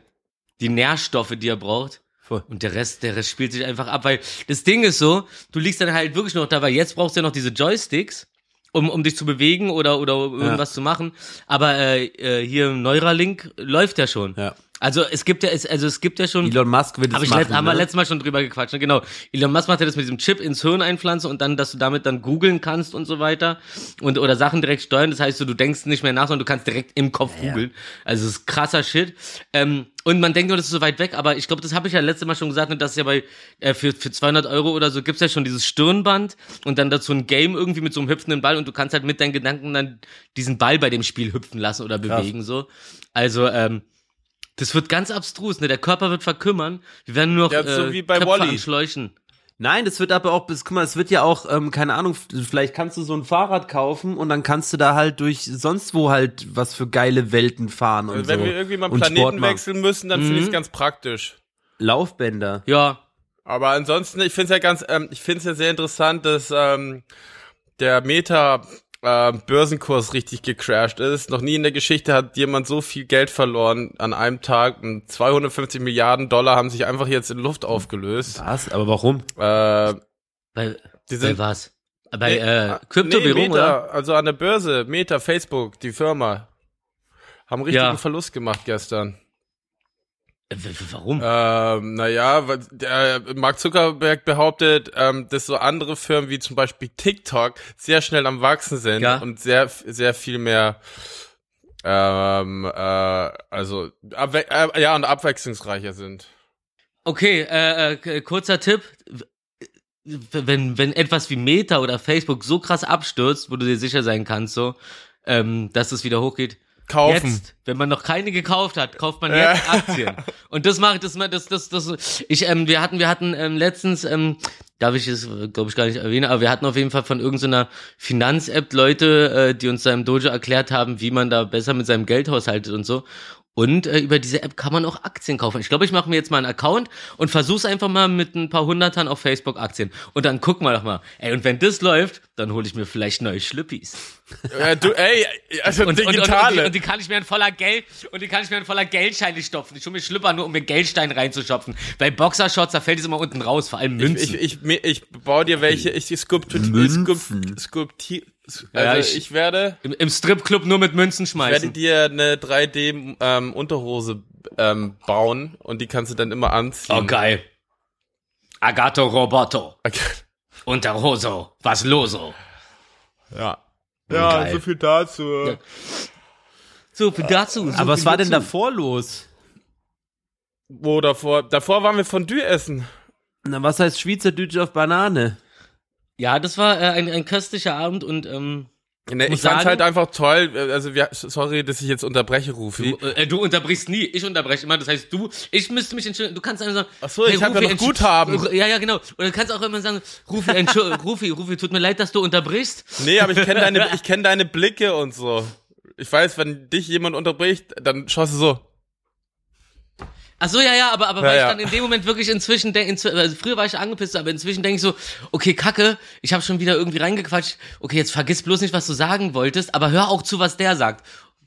die Nährstoffe, die er braucht. Voll. Und der Rest, der Rest spielt sich einfach ab, weil das Ding ist so, du liegst dann halt wirklich noch da, weil jetzt brauchst du ja noch diese Joysticks, um, um dich zu bewegen oder, oder irgendwas zu machen. Aber äh, äh, hier Neuralink läuft ja schon. Ja. Also es gibt ja, es, also es gibt ja schon. Elon Musk wird es ich machen. letzt, haben wir ne? letztes Mal schon drüber gequatscht, ne? genau. Elon Musk macht ja das mit diesem Chip ins Hirn einpflanzen und dann, dass du damit dann googeln kannst und so weiter und oder Sachen direkt steuern. Das heißt, so, du denkst nicht mehr nach, sondern du kannst direkt im Kopf googeln. Also das ist krasser Shit. Ähm, und man denkt nur, das ist so weit weg, aber ich glaube, das habe ich ja letztes Mal schon gesagt, ne, dass ja bei äh, für für 200 Euro oder so gibt's ja schon dieses Stirnband und dann dazu ein Game irgendwie mit so einem hüpfenden Ball und du kannst halt mit deinen Gedanken dann diesen Ball bei dem Spiel hüpfen lassen oder bewegen so. Also ähm, das wird ganz abstrus, ne? Der Körper wird verkümmern. Wir werden nur noch Ja, äh, so wie bei Köpfe an Schläuchen. Nein, das wird aber auch, bis- guck mal, es wird ja auch, ähm, keine Ahnung, vielleicht kannst du so ein Fahrrad kaufen und dann kannst du da halt durch sonst wo halt was für geile Welten fahren und Also wenn so. wir irgendwie mal und Sport Planeten wechseln müssen, dann finde ich es Mhm. ganz praktisch. Laufbänder. Ja. Aber ansonsten, ich finde es ja ganz, ähm, ich finde es ja sehr interessant, dass ähm, der Meta ähm, Börsenkurs richtig gecrashed ist. Noch nie in der Geschichte hat jemand so viel Geld verloren an einem Tag. Und 250 Milliarden Dollar haben sich einfach jetzt in Luft aufgelöst. Was? Aber warum? Äh, Bei, die bei sind was? Bei Nee, äh, Kryptowährung, nee, oder? Also an der Börse, Meta, Facebook, die Firma, haben richtigen Ja. Verlust gemacht gestern. Äh, Warum? Ähm, naja, der Mark Zuckerberg behauptet, ähm, dass so andere Firmen wie zum Beispiel TikTok sehr schnell am Wachsen sind Ja. und sehr, sehr viel mehr, ähm, äh, also, äh, ja, und abwechslungsreicher sind. Okay, äh, äh, kurzer Tipp. Wenn, wenn etwas wie Meta oder Facebook so krass abstürzt, wo du dir sicher sein kannst, so, ähm, dass es wieder hochgeht. Kaufen. Jetzt, wenn man noch keine gekauft hat, kauft man Ja. jetzt Aktien. Und das macht das das das das ich ähm, wir hatten wir hatten ähm, letztens ähm, darf ich es glaube ich gar nicht erwähnen, aber wir hatten auf jeden Fall von irgendeiner Finanz-App Leute, äh, die uns da im Dojo erklärt haben, wie man da besser mit seinem Geld haushaltet und so. Und äh, über diese App kann man auch Aktien kaufen. Ich glaube, ich mache mir jetzt mal einen Account und versuch's einfach mal mit ein paar Hundertern auf Facebook Aktien. Und dann gucken wir doch mal. Ey, und wenn das läuft, dann hole ich mir vielleicht neue Schlüppis. Äh, du, ey, also Und, und, und, und, digitale. die, und die kann ich mir in voller Geld und die kann ich mir in voller Geldscheine stopfen. Ich hole mir Schlüpper nur, um mir Geldstein reinzuschopfen. Bei Boxershorts, da fällt es immer unten raus, vor allem Münzen. ich, ich, ich, ich baue dir welche, ich skulptu Münzen. skulpt, skulpti also Ja, ich, ich- werde Im, Im Stripclub nur mit Münzen Ich werde schmeißen. dir eine 3D ähm, Unterhose ähm, bauen und die kannst du dann immer anziehen. Oh, geil. Agato Roboto. Okay. Unterhoso. Was loso. Ja. Ja, Geil. so viel dazu. Ja. So, viel dazu. So Aber was war denn dazu. davor los? Wo davor? Davor waren wir Fondue essen. Na, was heißt Schweizerdeutsch auf Banane? Ja, das war äh, ein, ein köstlicher Abend und ähm, Ne, ich fand's sagen- halt einfach toll. äh, Also wir, sorry, dass ich jetzt unterbreche, Rufi. du, äh, du unterbrichst nie. Ich unterbreche immer. Das heißt, du, ich müsste mich entschuldigen. Du kannst einfach sagen, Ach so, ich hab ja noch entsch- Guthaben. Ja, ja, genau. Und du kannst auch immer sagen, Rufi, Rufi, Rufi, tut mir leid, dass du unterbrichst. Nee, aber ich kenne deine, ich kenn deine Blicke und so. Ich weiß, wenn dich jemand unterbricht, dann schaust du so. Ach so, ja, ja, aber, aber Ja, weil ja. ich dann in dem Moment wirklich inzwischen denke, inzw also früher war ich angepisst, aber inzwischen denke ich so, okay, Kacke, ich habe schon wieder irgendwie reingequatscht. Okay, jetzt vergiss bloß nicht, was du sagen wolltest, aber hör auch zu, was der sagt.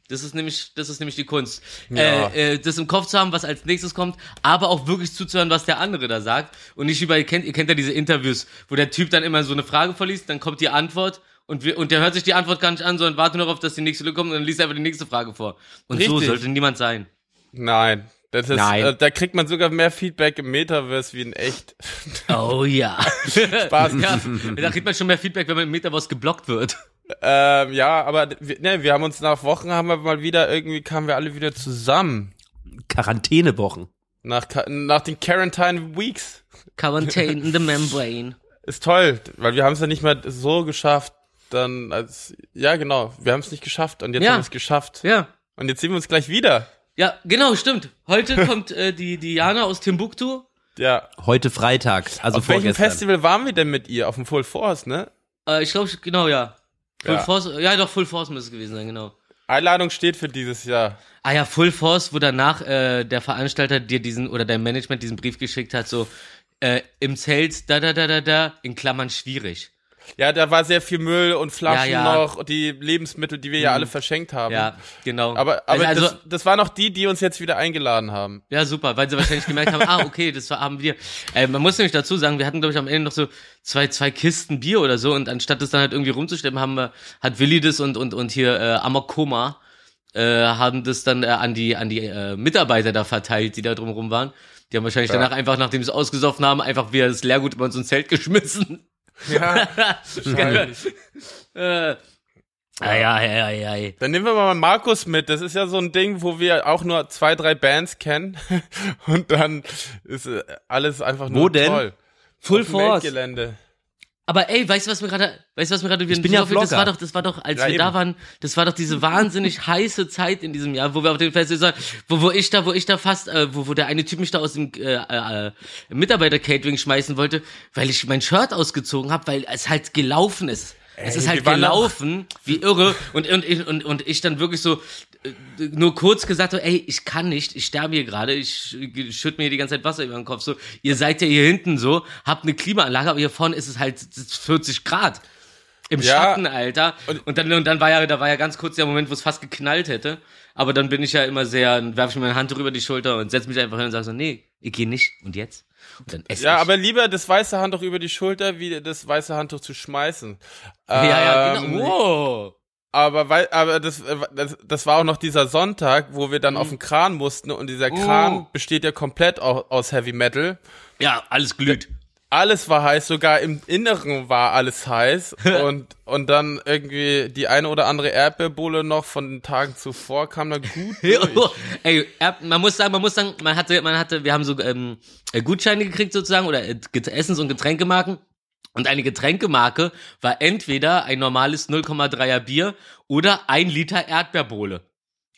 Das ist nämlich, das ist nämlich die Kunst. Ja. Äh, äh, das im Kopf zu haben, was als nächstes kommt, aber auch wirklich zuzuhören, was der andere da sagt. Und nicht über, ihr kennt, ihr kennt ja diese Interviews, wo der Typ dann immer so eine Frage verliest, dann kommt die Antwort und, wir, und der hört sich die Antwort gar nicht an, sondern wartet nur darauf, dass die nächste Lücke kommt und dann liest er einfach die nächste Frage vor. Und so Richtig. sollte niemand sein. Nein. Das ist, Nein. Äh, da kriegt man sogar mehr Feedback im Metaverse wie in echt. Oh ja. Spaß. Ja, da kriegt man schon mehr Feedback, wenn man im Metaverse geblockt wird. Ähm, ja, aber ne, wir haben uns nach Wochen haben wir mal wieder irgendwie kamen wir alle wieder zusammen. Quarantänewochen. Nach, nach den Quarantine Weeks. Quarantine in the membrane. Ist toll, weil wir haben es ja nicht mehr so geschafft, dann als, ja genau, wir haben es nicht geschafft und jetzt Ja. haben wir es geschafft. Ja. Und jetzt sehen wir uns gleich wieder. Ja, genau, stimmt. Heute kommt äh, die Diana aus Timbuktu. Ja. Heute Freitag, also Auf welchem vorgestern. Festival waren wir denn mit ihr? Auf dem Full Force, ne? Äh, ich glaube, genau, ja. Full Ja. Force, ja doch, Full Force muss es gewesen sein, genau. Einladung steht für dieses Jahr. Ah ja, Full Force, wo danach äh, der Veranstalter dir diesen, oder dein Management diesen Brief geschickt hat, so, äh, im Zelt, da, da, da, da, da, in Klammern schwierig. Ja, da war sehr viel Müll und Flaschen Ja, ja. noch, und die Lebensmittel, die wir ja alle verschenkt haben. Ja, genau. Aber, aber also, das, das waren noch die, die uns jetzt wieder eingeladen haben. Ja, super, weil sie wahrscheinlich gemerkt haben, ah, okay, das haben wir. Äh, man muss nämlich dazu sagen, wir hatten, glaube ich, am Ende noch so zwei, zwei Kisten Bier oder so und anstatt das dann halt irgendwie rumzustemmen, haben wir, hat Willi das und, und, und hier äh, Amakoma äh, haben das dann äh, an die, an die äh, Mitarbeiter da verteilt, die da drumrum waren. Die haben wahrscheinlich danach einfach, nachdem sie es ausgesoffen haben, einfach wieder das Leergut über so ein Zelt geschmissen. Ja. wahrscheinlich. äh, ja, ja, ja, ja. Dann nehmen wir mal Markus mit. Das ist ja so ein Ding, wo wir auch nur zwei, drei Bands kennen. Und dann ist äh, alles einfach nur Wo denn? toll. Full Force. Aber ey, weißt du, was mir gerade, weißt du, was mir gerade Ich bin ja das war Vlogger. doch, das war doch, als Ja, wir eben. da waren, das war doch diese wahnsinnig heiße Zeit in diesem Jahr, wo wir auf dem Festival wo, wo ich da, wo ich da fast, äh, wo, wo der eine Typ mich da aus dem äh, äh, Mitarbeiter-Catering schmeißen wollte, weil ich mein Shirt ausgezogen habe, weil es halt gelaufen ist. es ist halt gelaufen, wie irre. Und, und, ich- und, und ich dann wirklich so nur kurz gesagt so, ey, ich kann nicht, ich sterbe hier gerade, ich schütte mir hier die ganze Zeit Wasser über den Kopf. So, ihr seid ja hier hinten so, habt eine Klimaanlage, aber hier vorne ist es halt 40 Grad. Im Ja. Schatten, Alter. Und, dann, und dann war ja, da war ja ganz kurz der Moment, wo es fast geknallt hätte. Aber dann bin ich ja immer sehr, dann werfe ich mir meine Hand über die Schulter und setze mich einfach hin und sage so, nee, ich gehe nicht. Und jetzt? Und dann esse Ja, ich. aber lieber das weiße Handtuch über die Schulter, wie das weiße Handtuch zu schmeißen. ja, ja, Ähm, genau. Wow. Aber weil, aber das, äh, das, das war auch noch dieser Sonntag, wo wir dann Mhm. auf den Kran mussten und dieser Kran Oh. besteht ja komplett au- aus Heavy Metal. Ja, alles glüht. Alles war heiß, sogar im Inneren war alles heiß und und dann irgendwie die eine oder andere Erdbeerbohle noch von den Tagen zuvor kam da gut durch. Ey, man muss sagen, man muss sagen, man hatte, man hatte, wir haben so ähm, äh, Gutscheine gekriegt sozusagen oder äh, Essens- und Getränkemarken. Und eine Getränkemarke war entweder ein normales 0,3er Bier oder ein Liter Erdbeerbohle.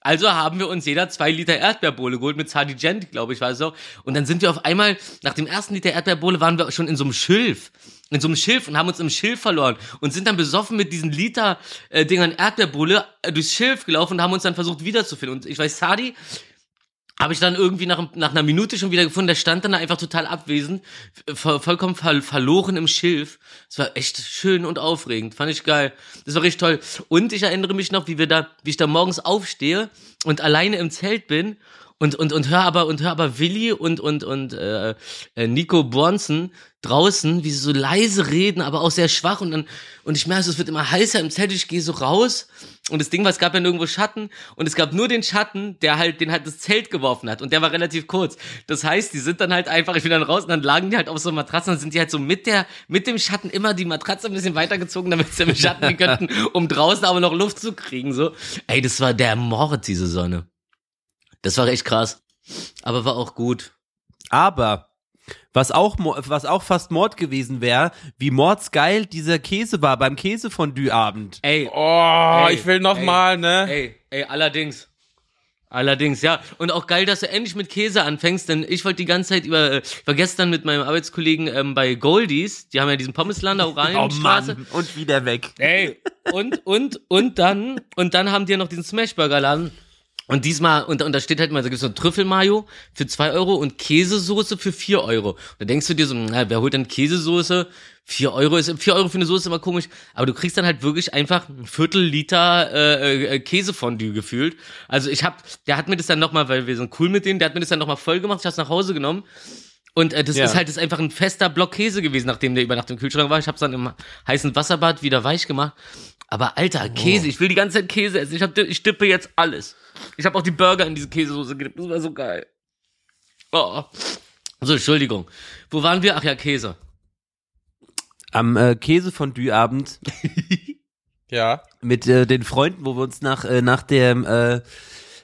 Also haben wir uns jeder zwei Liter Erdbeerbohle geholt mit Sardigent, glaube ich, war es auch. Und dann sind wir auf einmal, nach dem ersten Liter Erdbeerbohle waren wir schon in so einem Schilf. In so einem Schilf und haben uns im Schilf verloren und sind dann besoffen mit diesen Liter äh, Erdbeerbohle äh, durchs Schilf gelaufen und haben uns dann versucht wiederzufinden. Und ich weiß, Sadi habe ich dann irgendwie nach, nach einer Minute schon wieder gefunden, der stand dann da einfach total abwesend, vo- vollkommen ver verloren im Schilf. Es war echt schön und aufregend, fand ich geil. Das war richtig toll. Und ich erinnere mich noch, wie wir da, wie ich da morgens aufstehe und alleine im Zelt bin und und und hör aber und hör aber Willi und und und äh, äh, Nico Bronson draußen, wie sie so leise reden, aber auch sehr schwach und dann und ich merke, es wird immer heißer im Zelt. Ich gehe so raus und das Ding war, es gab ja nirgendwo Schatten und es gab nur den Schatten, der halt den halt das Zelt geworfen hat und der war relativ kurz. Das heißt, die sind dann halt einfach, ich bin dann raus und dann lagen die halt auf so Matratzen, dann sind die halt so mit der mit dem Schatten immer die Matratze ein bisschen weitergezogen, damit sie im Schatten könnten, um draußen aber noch Luft zu kriegen so. Ey, das war der Mord diese Sonne. Das war echt krass. Aber war auch gut. Aber was auch, mo- was auch fast Mord gewesen wäre, wie mordsgeil dieser Käse war beim Käsefondue-Abend. Ey, Oh, Ey, ich will noch ey, mal, ne? ey, ey, allerdings. Allerdings, ja. Und auch geil, dass du endlich mit Käse anfängst, denn ich wollte die ganze Zeit über, äh, ich war gestern mit meinem Arbeitskollegen ähm, bei Goldies, die haben ja diesen Pommeslander Oh Oranienstraße. Mann, und wieder weg. Ey, und, und, und dann, und dann haben die ja noch diesen Smashburger-Laden. Und diesmal, und, und da steht halt mal, da gibt's so Trüffelmayo für zwei Euro und Käsesoße für vier Euro. Und da denkst du dir so, na, wer holt denn Käsesoße? Vier Euro ist, vier Euro für eine Soße ist immer komisch. Aber du kriegst dann halt wirklich einfach ein Viertel Liter äh, äh, Käsefondue gefühlt. Also ich hab, der hat mir das dann nochmal, weil wir sind cool mit denen, der hat mir das dann nochmal voll gemacht, ich hab's nach Hause genommen. Und äh, das Ja. ist halt das ist einfach ein fester Block Käse gewesen, nachdem der über Nacht im Kühlschrank war. Ich hab's dann im heißen Wasserbad wieder weich gemacht. Aber alter, Käse, ich will die ganze Zeit Käse essen. Ich, hab, ich dippe jetzt alles. Ich habe auch die Burger in diese Käsesoße gedippt. Das war so geil. Oh. So, Entschuldigung. Wo waren wir? Ach ja, Käse. Am äh,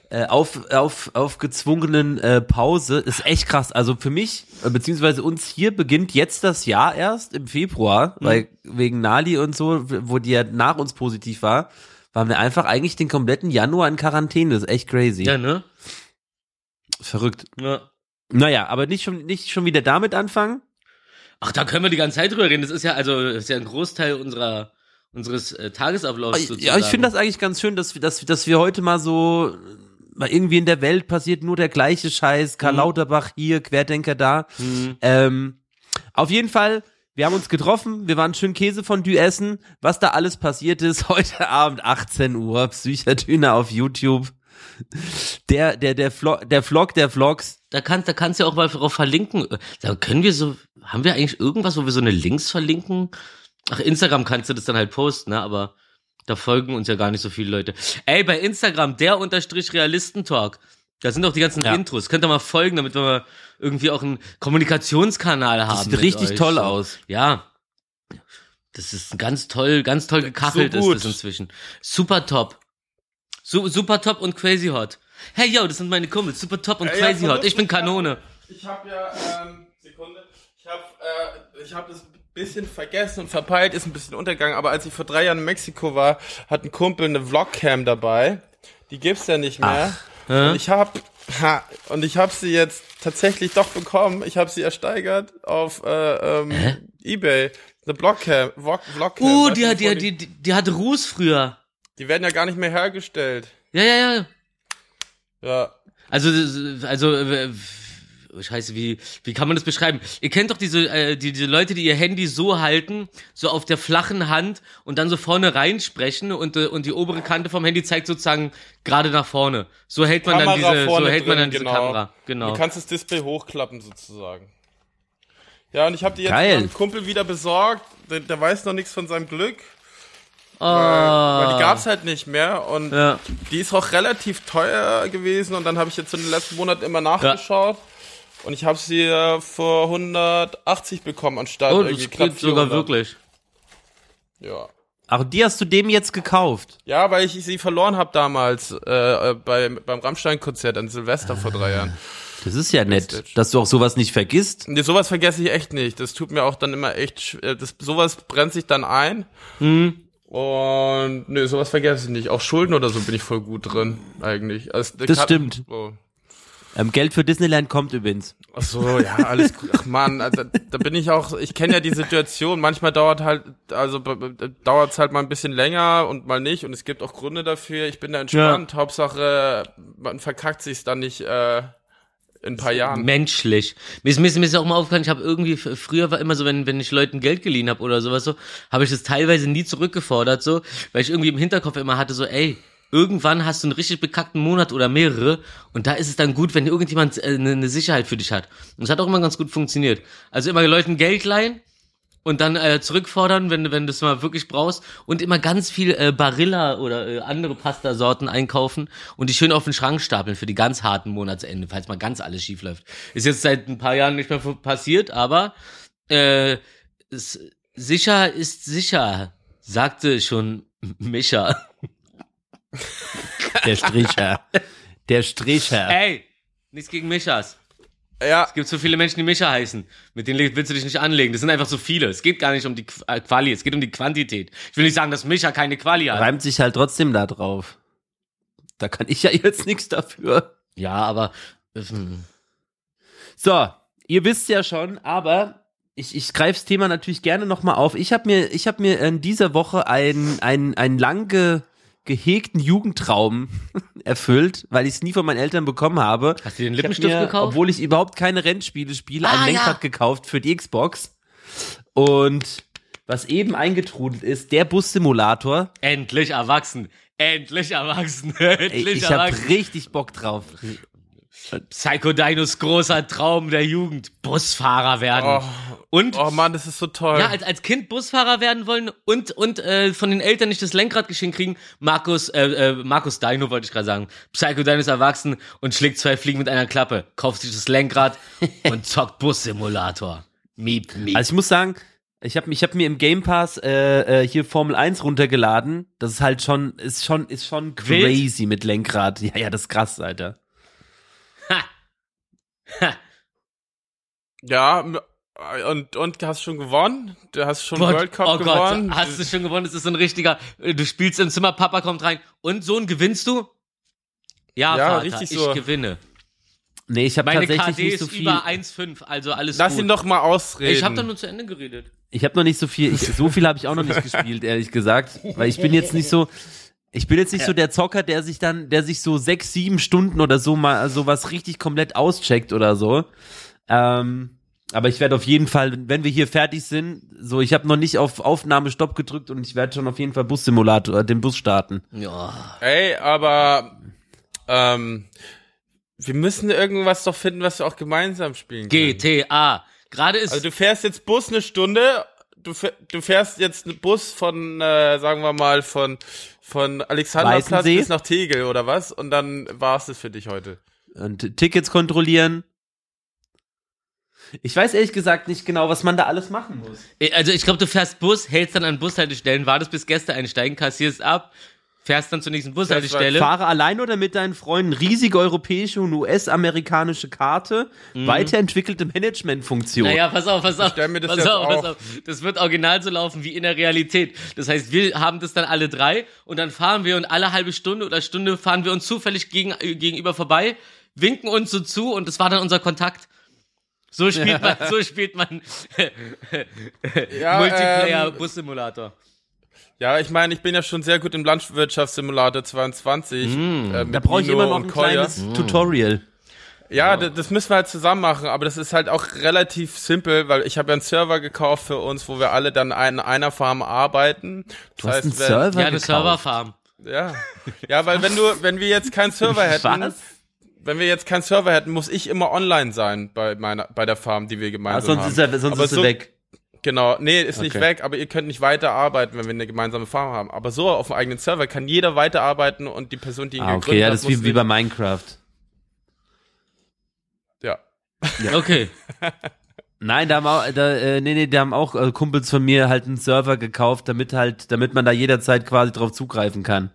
äh, auf, auf, auf gezwungenen äh, Pause ist echt krass. Also für mich, äh, beziehungsweise uns hier beginnt jetzt das Jahr erst im Februar, Mhm. weil wegen Nali und so, wo die ja nach uns positiv war, waren wir einfach eigentlich den kompletten Januar in Quarantäne. Das ist echt crazy. Ja, ne? Verrückt. Ja. Naja, aber nicht schon, nicht schon wieder damit anfangen. Ach, da können wir die ganze Zeit drüber reden. Das ist ja also das ist ja ein Großteil unserer unseres äh, Tagesablaufs sozusagen. Ja, ich finde das eigentlich ganz schön, dass wir, dass, dass wir heute mal so, mal irgendwie in der Welt passiert nur der gleiche Scheiß. Karl Mhm. Lauterbach hier, Querdenker da. Ähm, auf jeden Fall, wir haben uns getroffen, wir waren schön Käsefondue essen. Was da alles passiert ist, heute Abend 18 Uhr, Psychadüne auf YouTube. Der, der, der Vlog, der Vlog der Vlogs. Da kannst, da kannst du ja auch mal drauf verlinken. Da können wir so, haben wir eigentlich irgendwas, wo wir so eine Links verlinken? Ach, Instagram kannst du das dann halt posten, ne? Aber da folgen uns ja gar nicht so viele Leute. Ey, bei Instagram, der unterstrich Realistentalk. Da sind auch die ganzen Ja. Intros. Könnt ihr mal folgen, damit wir mal irgendwie auch einen Kommunikationskanal haben. sieht mit richtig euch, toll so. aus. Ja. Das ist ganz toll, ganz toll gekachelt So ist das inzwischen. Super top. Su super top und crazy hot. Hey yo, das sind meine Kumpels. Super top und ja, crazy hot. Ich bin. Kanone. Ich habe ja, ähm, Sekunde, ich habe äh, ich hab das ein bisschen vergessen und verpeilt, ist ein bisschen untergegangen, aber als ich vor drei Jahren in Mexiko war, hat ein Kumpel eine Vlogcam dabei. Die gibt's ja nicht mehr. Und ich habe ha, und ich habe sie jetzt tatsächlich doch bekommen. Ich habe sie ersteigert auf äh, ähm, eBay. Vlogcam, Vlog, Vlogcam. Uh, weißt die, hat, die, die, die, die hatte Ruß früher. die werden ja gar nicht mehr hergestellt. Ja, ja, ja. Ja. Also, also, äh, scheiße, wie, wie kann man das beschreiben? Ihr kennt doch diese, äh, die, diese Leute, die ihr Handy so halten, so auf der flachen Hand und dann so vorne reinsprechen und, äh, und die obere Kante vom Handy zeigt sozusagen gerade nach vorne. So hält man dann Kamera diese, so hält man drin, dann diese genau. Kamera. Genau. Du kannst das Display hochklappen sozusagen. Ja, und ich habe die jetzt meinem Kumpel wieder besorgt. Der, der weiß noch nichts von seinem Glück, Ah. weil die gab's halt nicht mehr und Ja. die ist auch relativ teuer gewesen und dann habe ich jetzt in den letzten Monaten immer nachgeschaut und ich habe sie äh, für 180 bekommen anstatt Oh, irgendwie knapp geht sogar 400. wirklich. Ja. Ach, die hast du dem jetzt gekauft. Ja, weil ich sie verloren habe damals äh, äh, bei, beim Rammstein-Konzert an Silvester vor drei Jahren. Das ist ja nett, dass du auch sowas nicht vergisst. Nee, sowas vergesse ich echt nicht. Das tut mir auch dann immer echt, äh, das, sowas brennt sich dann ein. Hm. Und nee, sowas vergesse ich nicht. Auch Schulden oder so bin ich voll gut drin, eigentlich. Also, Das stimmt. Oh. Ähm, Geld für Disneyland kommt übrigens. Ach so, ja, alles gut. Ach man, also, da bin ich auch, ich kenne ja die Situation, manchmal dauert halt, also dauert es halt mal ein bisschen länger und mal nicht und es gibt auch Gründe dafür. Ich bin da entspannt. Hauptsache, man verkackt sich's dann nicht äh, in ein paar Jahren. menschlich. Mir ist, mir ist, mir ist auch mal aufgefallen, ich habe irgendwie, früher war immer so, wenn, wenn ich Leuten Geld geliehen habe oder sowas so, habe ich das teilweise nie zurückgefordert, so, weil ich irgendwie im Hinterkopf immer hatte, so, ey, irgendwann hast du einen richtig bekackten Monat oder mehrere und da ist es dann gut, wenn irgendjemand äh, eine, eine Sicherheit für dich hat. Und es hat auch immer ganz gut funktioniert. Also immer Leuten Geld leihen und dann äh, zurückfordern, wenn, du- wenn du es mal wirklich brauchst und immer ganz viel äh, Barilla oder äh, andere Pastasorten einkaufen und die schön auf den Schrank stapeln für die ganz harten Monatsende, falls mal ganz alles schief läuft. Ist jetzt seit ein paar Jahren nicht mehr passiert, aber äh, es, sicher ist sicher, sagte schon Micha. Der Stricher. Der Stricher. Ey, nichts gegen Michas. Ja, Es gibt so viele Menschen, die Micha heißen. Mit denen willst du dich nicht anlegen. Das sind einfach so viele. Es geht gar nicht um die äh, Quali, es geht um die Quantität. Ich will nicht sagen, dass Micha keine Quali hat. Reimt sich halt trotzdem da drauf. Da kann ich ja jetzt nichts dafür. Ja, aber ähm, So, ihr wisst ja schon, aber ich, ich greife das Thema natürlich gerne nochmal auf. Ich habe mir, ich hab mir in dieser Woche einen, einen, einen lang ge, gehegten Jugendtraum erfüllt, weil ich es nie von meinen Eltern bekommen habe. hast du den Ich hab Lippenstift mir, gekauft? Obwohl ich überhaupt keine Rennspiele spiele, ein Ah, Lenkrad ja. gekauft für die Xbox. Und was eben eingetrudelt ist, der Bussimulator. Endlich erwachsen. Endlich erwachsen. Ey, Endlich ich habe erwachsen. richtig Bock drauf. Psycho Dinos großer Traum der Jugend. Busfahrer werden. Und oh man, das ist so toll. ja, als, als Kind Busfahrer werden wollen und, und äh, von den Eltern nicht das Lenkrad geschenkt kriegen. Markus, äh, äh, Markus Dino wollte ich gerade sagen. Psycho Dino ist erwachsen und schlägt zwei Fliegen mit einer Klappe. Kauft sich das Lenkrad und zockt Bussimulator. Miep, miep. Also ich muss sagen, Ich habe ich hab mir im Game Pass äh, äh, hier Formel 1 runtergeladen. Das ist halt schon, ist schon, ist schon crazy mit Lenkrad. Ja, ja, das ist krass, Alter. Ha. Ha. Ja, und, und hast schon gewonnen? Du hast schon Gott, World Cup oh gewonnen? Gott, hast du schon gewonnen? Das ist so ein richtiger, du spielst im Zimmer, Papa kommt rein. Und Sohn, gewinnst du? Ja, Ja, Vater, richtig ich so. gewinne. Nee, ich habe Meine tatsächlich KD nicht so ist viel. über 1,5, also alles Lass gut. ihn doch mal ausreden. ich habe doch nur zu Ende geredet. Ich habe noch nicht so viel, ich, so viel habe ich auch noch nicht gespielt, ehrlich gesagt, weil ich bin jetzt nicht so, ich bin jetzt nicht so der Zocker, der sich dann, der sich so sechs, sieben Stunden oder so mal so was richtig komplett auscheckt oder so. Ähm, aber ich werde auf jeden Fall, wenn wir hier fertig sind, so ich habe noch nicht auf Aufnahme Stopp gedrückt und ich werde schon auf jeden Fall Bussimulator, äh, den Bus starten. Ja. Ey, aber ähm, wir müssen irgendwas doch finden, was wir auch gemeinsam spielen können. GTA. Gerade ist Also du fährst jetzt Bus eine Stunde, du, du fährst jetzt einen Bus von, äh, sagen wir mal, von, von Alexanderplatz bis nach Tegel oder was? Und dann war's es für dich heute. Und Tickets kontrollieren. Ich weiß ehrlich gesagt nicht genau, was man da alles machen muss. Also ich glaube, du fährst Bus, hältst dann an Bushaltestellen, wartest bis Gäste einsteigen, kassierst ab, fährst dann zur nächsten Bushaltestelle. Fahre allein oder mit deinen Freunden. Riesige europäische und US-amerikanische Karte. Weiterentwickelte Managementfunktion. Mhm. Naja, pass auf, pass auf. stell mir das pass jetzt auf, pass auch- auf. Das wird original so laufen wie in der Realität. Das heißt, wir haben das dann alle drei und dann fahren wir und alle halbe Stunde oder Stunde fahren wir uns zufällig gegen, äh, gegenüber vorbei, winken uns so zu und das war dann unser Kontakt. So spielt man, so spielt man Ja, Multiplayer ähm, Bus-Simulator. Ja, ich meine, ich bin ja schon sehr gut im Landwirtschaftssimulator 22. äh, mit da brauche ich immer noch und ein Kolja. kleines Tutorial. Ja, d- das müssen wir halt zusammen machen, aber das ist halt auch relativ simpel, weil ich habe ja einen Server gekauft für uns, wo wir alle dann in einer Farm arbeiten. Das Du hast einen wenn- Server Ja, eine. Serverfarm. Ja. Ja, weil wenn du, wenn wir jetzt keinen Server hätten, Was? Wenn wir jetzt keinen Server hätten, muss ich immer online sein bei meiner, bei der Farm, die wir Ah, gemeinsam sonst haben. ist er, sonst Aber ist er so- weg. Genau, nee, ist nicht Okay. weg, aber ihr könnt nicht weiterarbeiten, wenn wir eine gemeinsame Farm haben. Aber so auf dem eigenen Server kann jeder weiterarbeiten und die Person, die ihn Ah, gegründet okay, ja, hat, das ist muss wie, wie bei nicht- Minecraft. Ja. Okay. Nein, da haben auch, da, äh, nee, nee, da haben auch äh, Kumpels von mir halt einen Server gekauft, damit halt, damit man da jederzeit quasi drauf zugreifen kann.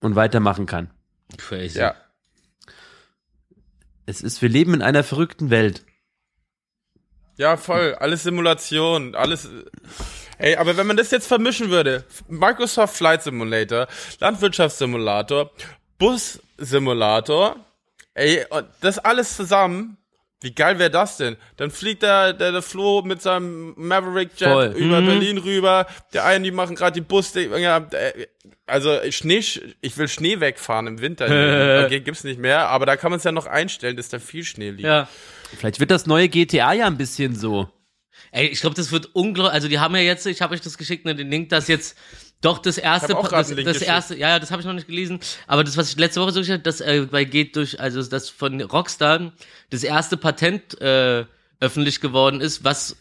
Und weitermachen kann. Crazy. Ja. Es ist, wir leben in einer verrückten Welt. Ja, voll. Alles Simulation, alles. Ey, aber wenn man das jetzt vermischen würde, Microsoft Flight Simulator, Landwirtschaftssimulator, Bus-Simulator, ey, und das alles zusammen, wie geil wäre das denn? Dann fliegt der, der, der Flo mit seinem Maverick Jet Voll. über Mhm. Berlin rüber, der einen, die machen gerade die Bus, ja, äh, also Schnee, ich will Schnee wegfahren im Winter. okay, gibt's nicht mehr, aber da kann man es ja noch einstellen, dass da viel Schnee liegt. Ja. Vielleicht wird das neue GTA ja ein bisschen so. Ey, ich glaube, das wird unglaublich. Also die haben ja jetzt, ich habe euch das geschickt, ne, den Link, dass jetzt doch das erste, das, das erste, ja, ja, das habe ich noch nicht gelesen. Aber das, was ich letzte Woche so geschickt habe, das äh, bei geht durch, also das von Rockstar das erste Patent äh, öffentlich geworden ist, was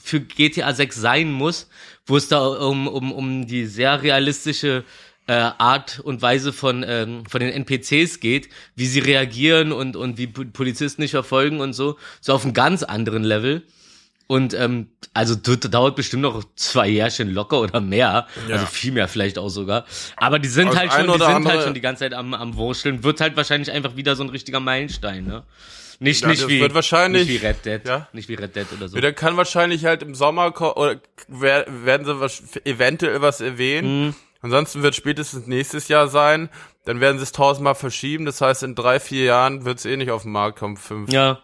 für GTA 6 sein muss, wo es da um um um die sehr realistische äh, Art und Weise von ähm, von den NPCs geht, wie sie reagieren und und wie Polizisten nicht verfolgen und so, so auf einem ganz anderen Level. Und ähm, also dauert bestimmt noch zwei Jährchen locker oder mehr. Also viel mehr vielleicht auch sogar. Aber die sind halt schon, die sind halt schon die ganze Zeit am, am Wursteln. Wird halt wahrscheinlich einfach wieder so ein richtiger Meilenstein, ne? Nicht, Ja, nicht wie, wird wahrscheinlich- nicht wie Red Dead. ja. Nicht wie Red Dead oder so. Der kann wahrscheinlich halt im Sommer oder wer- werden sie was, eventuell was erwähnen. Mhm. Ansonsten wird spätestens nächstes Jahr sein. Dann werden sie es tausendmal verschieben. Das heißt, in drei, vier Jahren wird es eh nicht auf den Markt kommen. Fünf. Ja.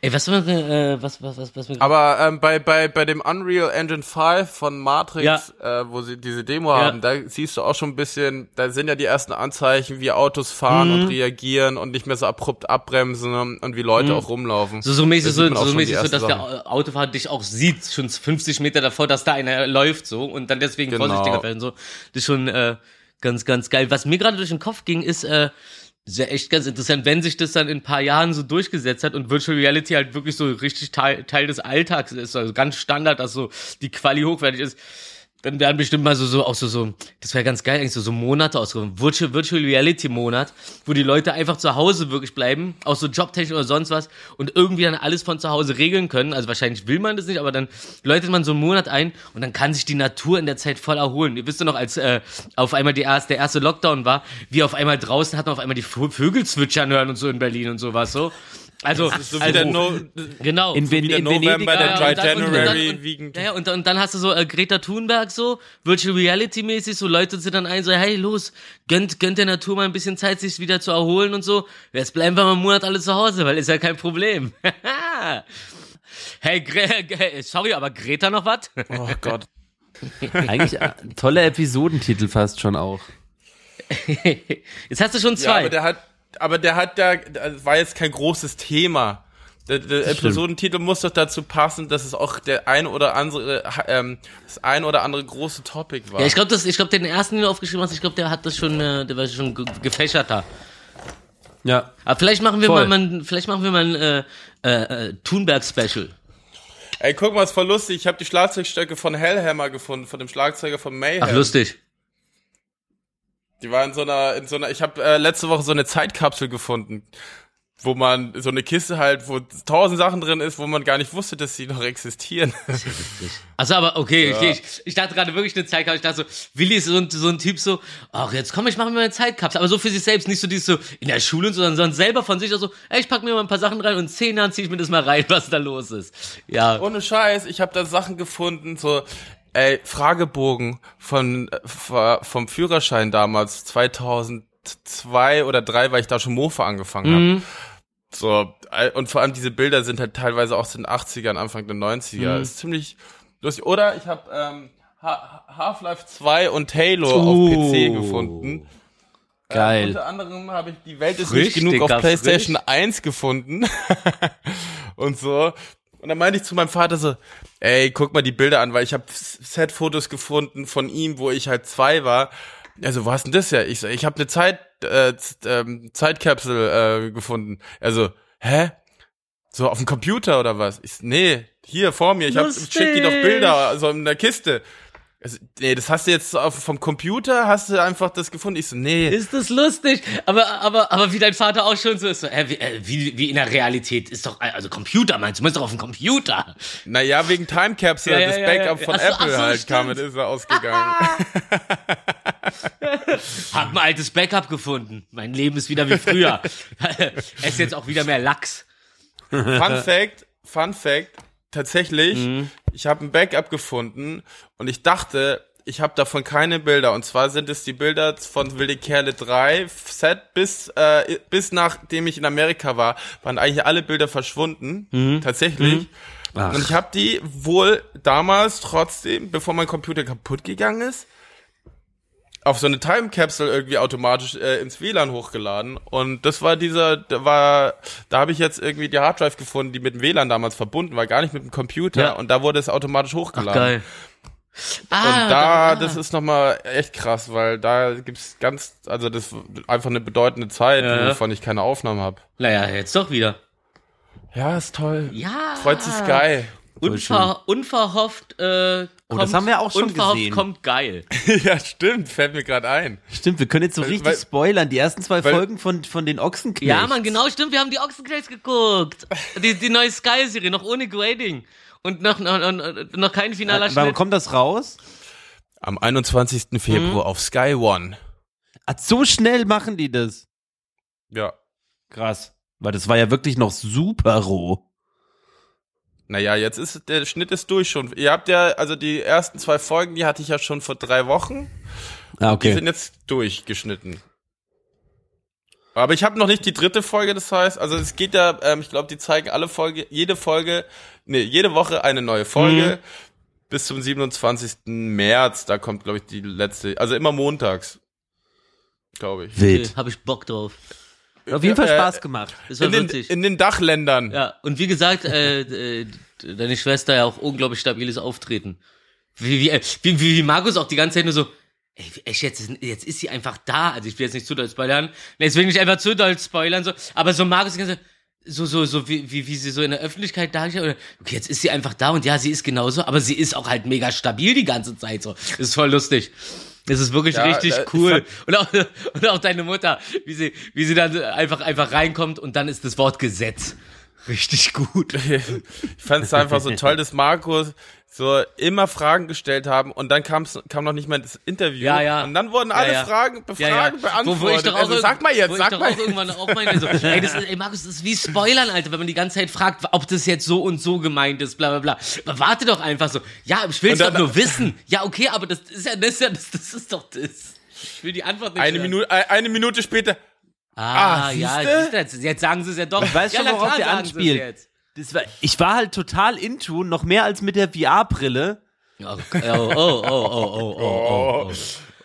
Ey, was war, äh, was, was, was, was, was Aber ähm, bei, bei, bei dem Unreal Engine 5 von Matrix, Ja. äh, wo sie diese Demo Ja. haben, da siehst du auch schon ein bisschen, da sind ja die ersten Anzeichen, wie Autos fahren Mhm. und reagieren und nicht mehr so abrupt abbremsen und, und wie Leute auch rumlaufen. So, so mäßig, so, so, mäßig so, dass der Autofahrer dich auch sieht, schon 50 Meter davor, dass da einer läuft, so, und dann deswegen Genau. vorsichtiger werden, so. Das ist schon, äh, ganz, ganz geil. Was mir gerade durch den Kopf ging, ist, äh, sehr echt ganz interessant, wenn sich das dann in ein paar Jahren so durchgesetzt hat und Virtual Reality halt wirklich so richtig Teil, Teil des Alltags ist, also ganz Standard, dass so die Quali hochwertig ist, dann werden bestimmt mal so, so, auch so, so, das wäre ganz geil, eigentlich so, so Monate ausgerufen. Virtual, Virtual Reality Monat, wo die Leute einfach zu Hause wirklich bleiben, auch so Jobtechnik oder sonst was und irgendwie dann alles von zu Hause regeln können. Also wahrscheinlich will man das nicht, aber dann läutet man so einen Monat ein und dann kann sich die Natur in der Zeit voll erholen. Ihr wisst ja noch, als äh, auf einmal die erste, der erste Lockdown war, wie auf einmal draußen hat man auf einmal die Vö- Vögel zwitschern hören und so in Berlin und sowas so. Also, So wie also der no, genau. In, Ven der in Venedig. November, der Ja, Dry und dann- und- und January und-. Ja, ja, und, dann- und dann hast du so äh, Greta Thunberg so, Virtual Reality mäßig, so Leute sind dann ein, so, hey, los, gönnt, gönnt der Natur mal ein bisschen Zeit, sich wieder zu erholen und so. Jetzt bleiben wir mal einen Monat alle zu Hause, weil ist ja kein Problem. hey, Gre sorry, aber Greta noch was? Oh Gott. Eigentlich äh, tolle Episodentitel fast schon auch. Jetzt hast du schon Ja, zwei. aber der hat, aber der hat ja, das war jetzt kein großes Thema. Der, der Episodentitel muss doch dazu passen, dass es auch der ein oder andere, ähm, das ein oder andere große Topic war. ja, ich glaube, das, ich glaube, den ersten, den du aufgeschrieben hast, ich glaube, der hat das schon, äh, der war schon ge gefächerter. Ja. Aber vielleicht machen wir Voll. mal, mal, vielleicht machen wir mal ein äh, äh, äh, Thunberg-Special. Ey, guck mal, ist voll lustig. Ich habe die Schlagzeugstöcke von Hellhammer gefunden, von dem Schlagzeuger von Mayhem. Ach, lustig. Die war in so einer, in so einer. Ich habe äh, letzte Woche so eine Zeitkapsel gefunden, wo man so eine Kiste halt, wo tausend Sachen drin ist, wo man gar nicht wusste, dass sie noch existieren. Also aber okay, ich, ich, ich dachte gerade wirklich eine Zeitkapsel. Ich dachte so, Willi ist so ein, so ein Typ so, ach jetzt komm, ich mache mir eine Zeitkapsel, aber so für sich selbst, nicht so dieses so in der Schule und so, sondern selber von sich aus so, ey, ich pack mir mal ein paar Sachen rein und in zehn Jahren zieh ich mir das mal rein, was da los ist. Ja. Ohne Scheiß, ich habe da Sachen gefunden, so ey, Fragebogen von äh, vom Führerschein damals 2002 oder 3, weil ich da schon Mofa angefangen habe. Mhm. So äh, und vor allem diese Bilder sind halt teilweise aus den 80ern, Anfang der 90er. Mhm. Ist ziemlich lustig. Oder ich habe ähm, Ha- Half-Life 2 und Halo Oh. auf PC gefunden. Äh, Geil. unter anderem habe ich die Welt ist Frisch, nicht genug auf PlayStation frisch. 1 gefunden. und so. Und dann meinte ich zu meinem Vater so, ey, guck mal die Bilder an, weil ich habe Set-Fotos gefunden von ihm, wo ich halt zwei war. Also, wo hast denn das ja? Ich so, ich habe eine Zeit, äh, ähm, Zeitkapsel äh, gefunden. Also, hä? So auf dem Computer oder was? Ich nee, hier vor mir. Ich hab, schick dir doch Bilder so in der Kiste. Also, nee, das hast du jetzt auf, vom Computer, hast du einfach das gefunden. Ich so, nee. Ist das lustig? Aber, aber, aber wie dein Vater auch schon so ist, so, äh, wie, äh, wie, wie in der Realität ist doch, also Computer meinst du, musst doch auf dem Computer. Naja, wegen Time Capsule, Ja, das ja, Backup ja. von Ach so, Apple ach so, halt stimmt. kam, ist er ausgegangen. Hab ein altes Backup gefunden. Mein Leben ist wieder wie früher. es ist jetzt auch wieder mehr Lachs. Fun Fact, Fun Fact, tatsächlich, Mhm. Ich habe ein Backup gefunden und ich dachte, ich habe davon keine Bilder. Und zwar sind es die Bilder von Wilde Kerle 3 Set bis, äh, bis nachdem ich in Amerika war, waren eigentlich alle Bilder verschwunden. Mhm. Tatsächlich. Und ich habe die wohl damals trotzdem, bevor mein Computer kaputt gegangen ist, auf so eine Time Capsule irgendwie automatisch äh, ins WLAN hochgeladen und das war dieser da war da habe ich jetzt irgendwie die Harddrive gefunden, die mit dem WLAN damals verbunden war, gar nicht mit dem Computer Ja. und da wurde es automatisch hochgeladen. Geil. Ah, Und da, das ist nochmal echt krass, weil da gibt's ganz, also das ist einfach eine bedeutende Zeit, Ja. wovon ich keine Aufnahmen habe. Naja, jetzt doch wieder. Ja, ist toll. Ja. Freut sich Sky. Unver, unverhofft, äh, kommt, das haben wir auch schon unverhofft gesehen. kommt geil. ja, stimmt, fällt mir gerade ein. Stimmt, wir können jetzt so Weil- richtig weil- spoilern. Die ersten zwei weil- Folgen von, von den Ochsenknechts. Ja, Mann, genau, stimmt, wir haben die Ochsenknechts geguckt. Die, die neue Sky-Serie, noch ohne Grading. Und noch, noch, noch, noch kein finaler Wann Schnitt. kommt das raus? Am 21. Februar Mhm. auf Sky One. Ah, so schnell machen die das. Ja. Krass. Weil das war ja wirklich noch super roh. Naja, jetzt ist der Schnitt ist durch schon. Ihr habt ja, also die ersten zwei Folgen, die hatte ich ja schon vor drei Wochen. Ah, Die sind okay. jetzt durchgeschnitten. Aber ich habe noch nicht die dritte Folge, das heißt, also es geht ja, ähm, ich glaube, die zeigen alle Folge, jede Folge, nee, jede Woche eine neue Folge. Bis zum 27. März, da kommt, glaube ich, die letzte, also immer montags. Glaube ich. Wild. Hab ich Bock drauf. Auf jeden Fall Äh, Spaß gemacht. Das war In den, in den Dachländern. Ja, und wie gesagt, äh, äh, deine Schwester ja auch unglaublich stabiles Auftreten. Wie, wie, äh, wie, wie, wie Markus auch die ganze Zeit nur so, ey, echt, jetzt, ist- jetzt ist sie einfach da. Also ich will jetzt nicht zu doll spoilern. Jetzt will ich nicht einfach zu doll spoilern, so. Aber so Markus die ganze Zeit, so, so, so, wie, wie, wie sie so in der Öffentlichkeit dargestellt oder, okay, jetzt ist sie einfach da und ja, sie ist genauso, aber sie ist auch halt mega stabil die ganze Zeit so. Das ist voll lustig. Das ist wirklich Ja, richtig ich cool. Und auch, und auch deine Mutter, wie sie, wie sie dann einfach, einfach reinkommt und dann ist das Wort Gesetz. Richtig gut. ich fand es einfach so toll, dass Markus so immer Fragen gestellt haben und dann kam's, kam noch nicht mal das Interview. Ja, ja. Und dann wurden alle Ja, ja. Fragen, Ja, ja. Fragen beantwortet. Wo, wo ich doch auch, also, sag mal jetzt, wo sag ich doch mal auch irgendwann auch meine, so, ey, das ist, ey, Markus, das ist wie Spoilern, Alter, wenn man die ganze Zeit fragt, ob das jetzt so und so gemeint ist, bla, bla, bla. Aber warte doch einfach so. Ja, ich will's dann- doch nur wissen. Ja, okay, aber das ist ja, das ist ja, das, das ist doch das. Ich will die Antwort nicht Eine hören. Minute, äh, eine Minute später. Ah, Ah, ja, siehste? siehst du, jetzt, jetzt sagen sie es ja doch. Ich weiß ja, schon, na worauf klar wir das war, ich war halt total into, noch mehr als mit der VR-Brille. Oh, oh, oh, oh, oh, oh, oh, oh.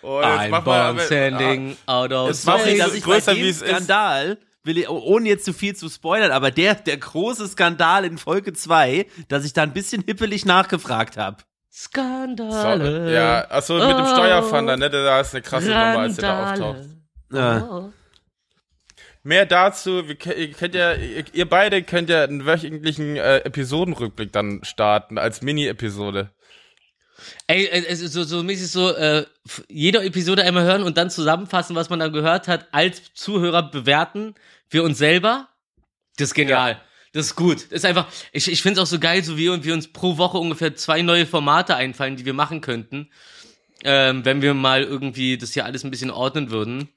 oh I'm born standing ah, out of space. Dass ich größer, bei dem Skandal, will ich, ohne jetzt zu viel zu spoilern, aber der, der große Skandal in Folge 2, dass ich da ein bisschen hippelig nachgefragt habe. Skandal. Ja, achso, mit dem Steuerfander, oh, ne? Da ist eine krasse Randale. Nummer, als der da auftaucht. Ja. Oh. Mehr dazu, wir, ihr könnt ja, ihr, beide könnt ja einen wöchentlichen äh, Episodenrückblick dann starten, als Mini-Episode. Ey, äh, es ist so, so mäßig so, äh, f- jede Episode einmal hören und dann zusammenfassen, was man da gehört hat, als Zuhörer bewerten für uns selber. Das ist genial. Das ist gut. Das ist einfach, ich, ich finde es auch so geil, so wie und wir uns pro Woche ungefähr zwei neue Formate einfallen, die wir machen könnten. Ähm, wenn wir mal irgendwie das hier alles ein bisschen ordnen würden.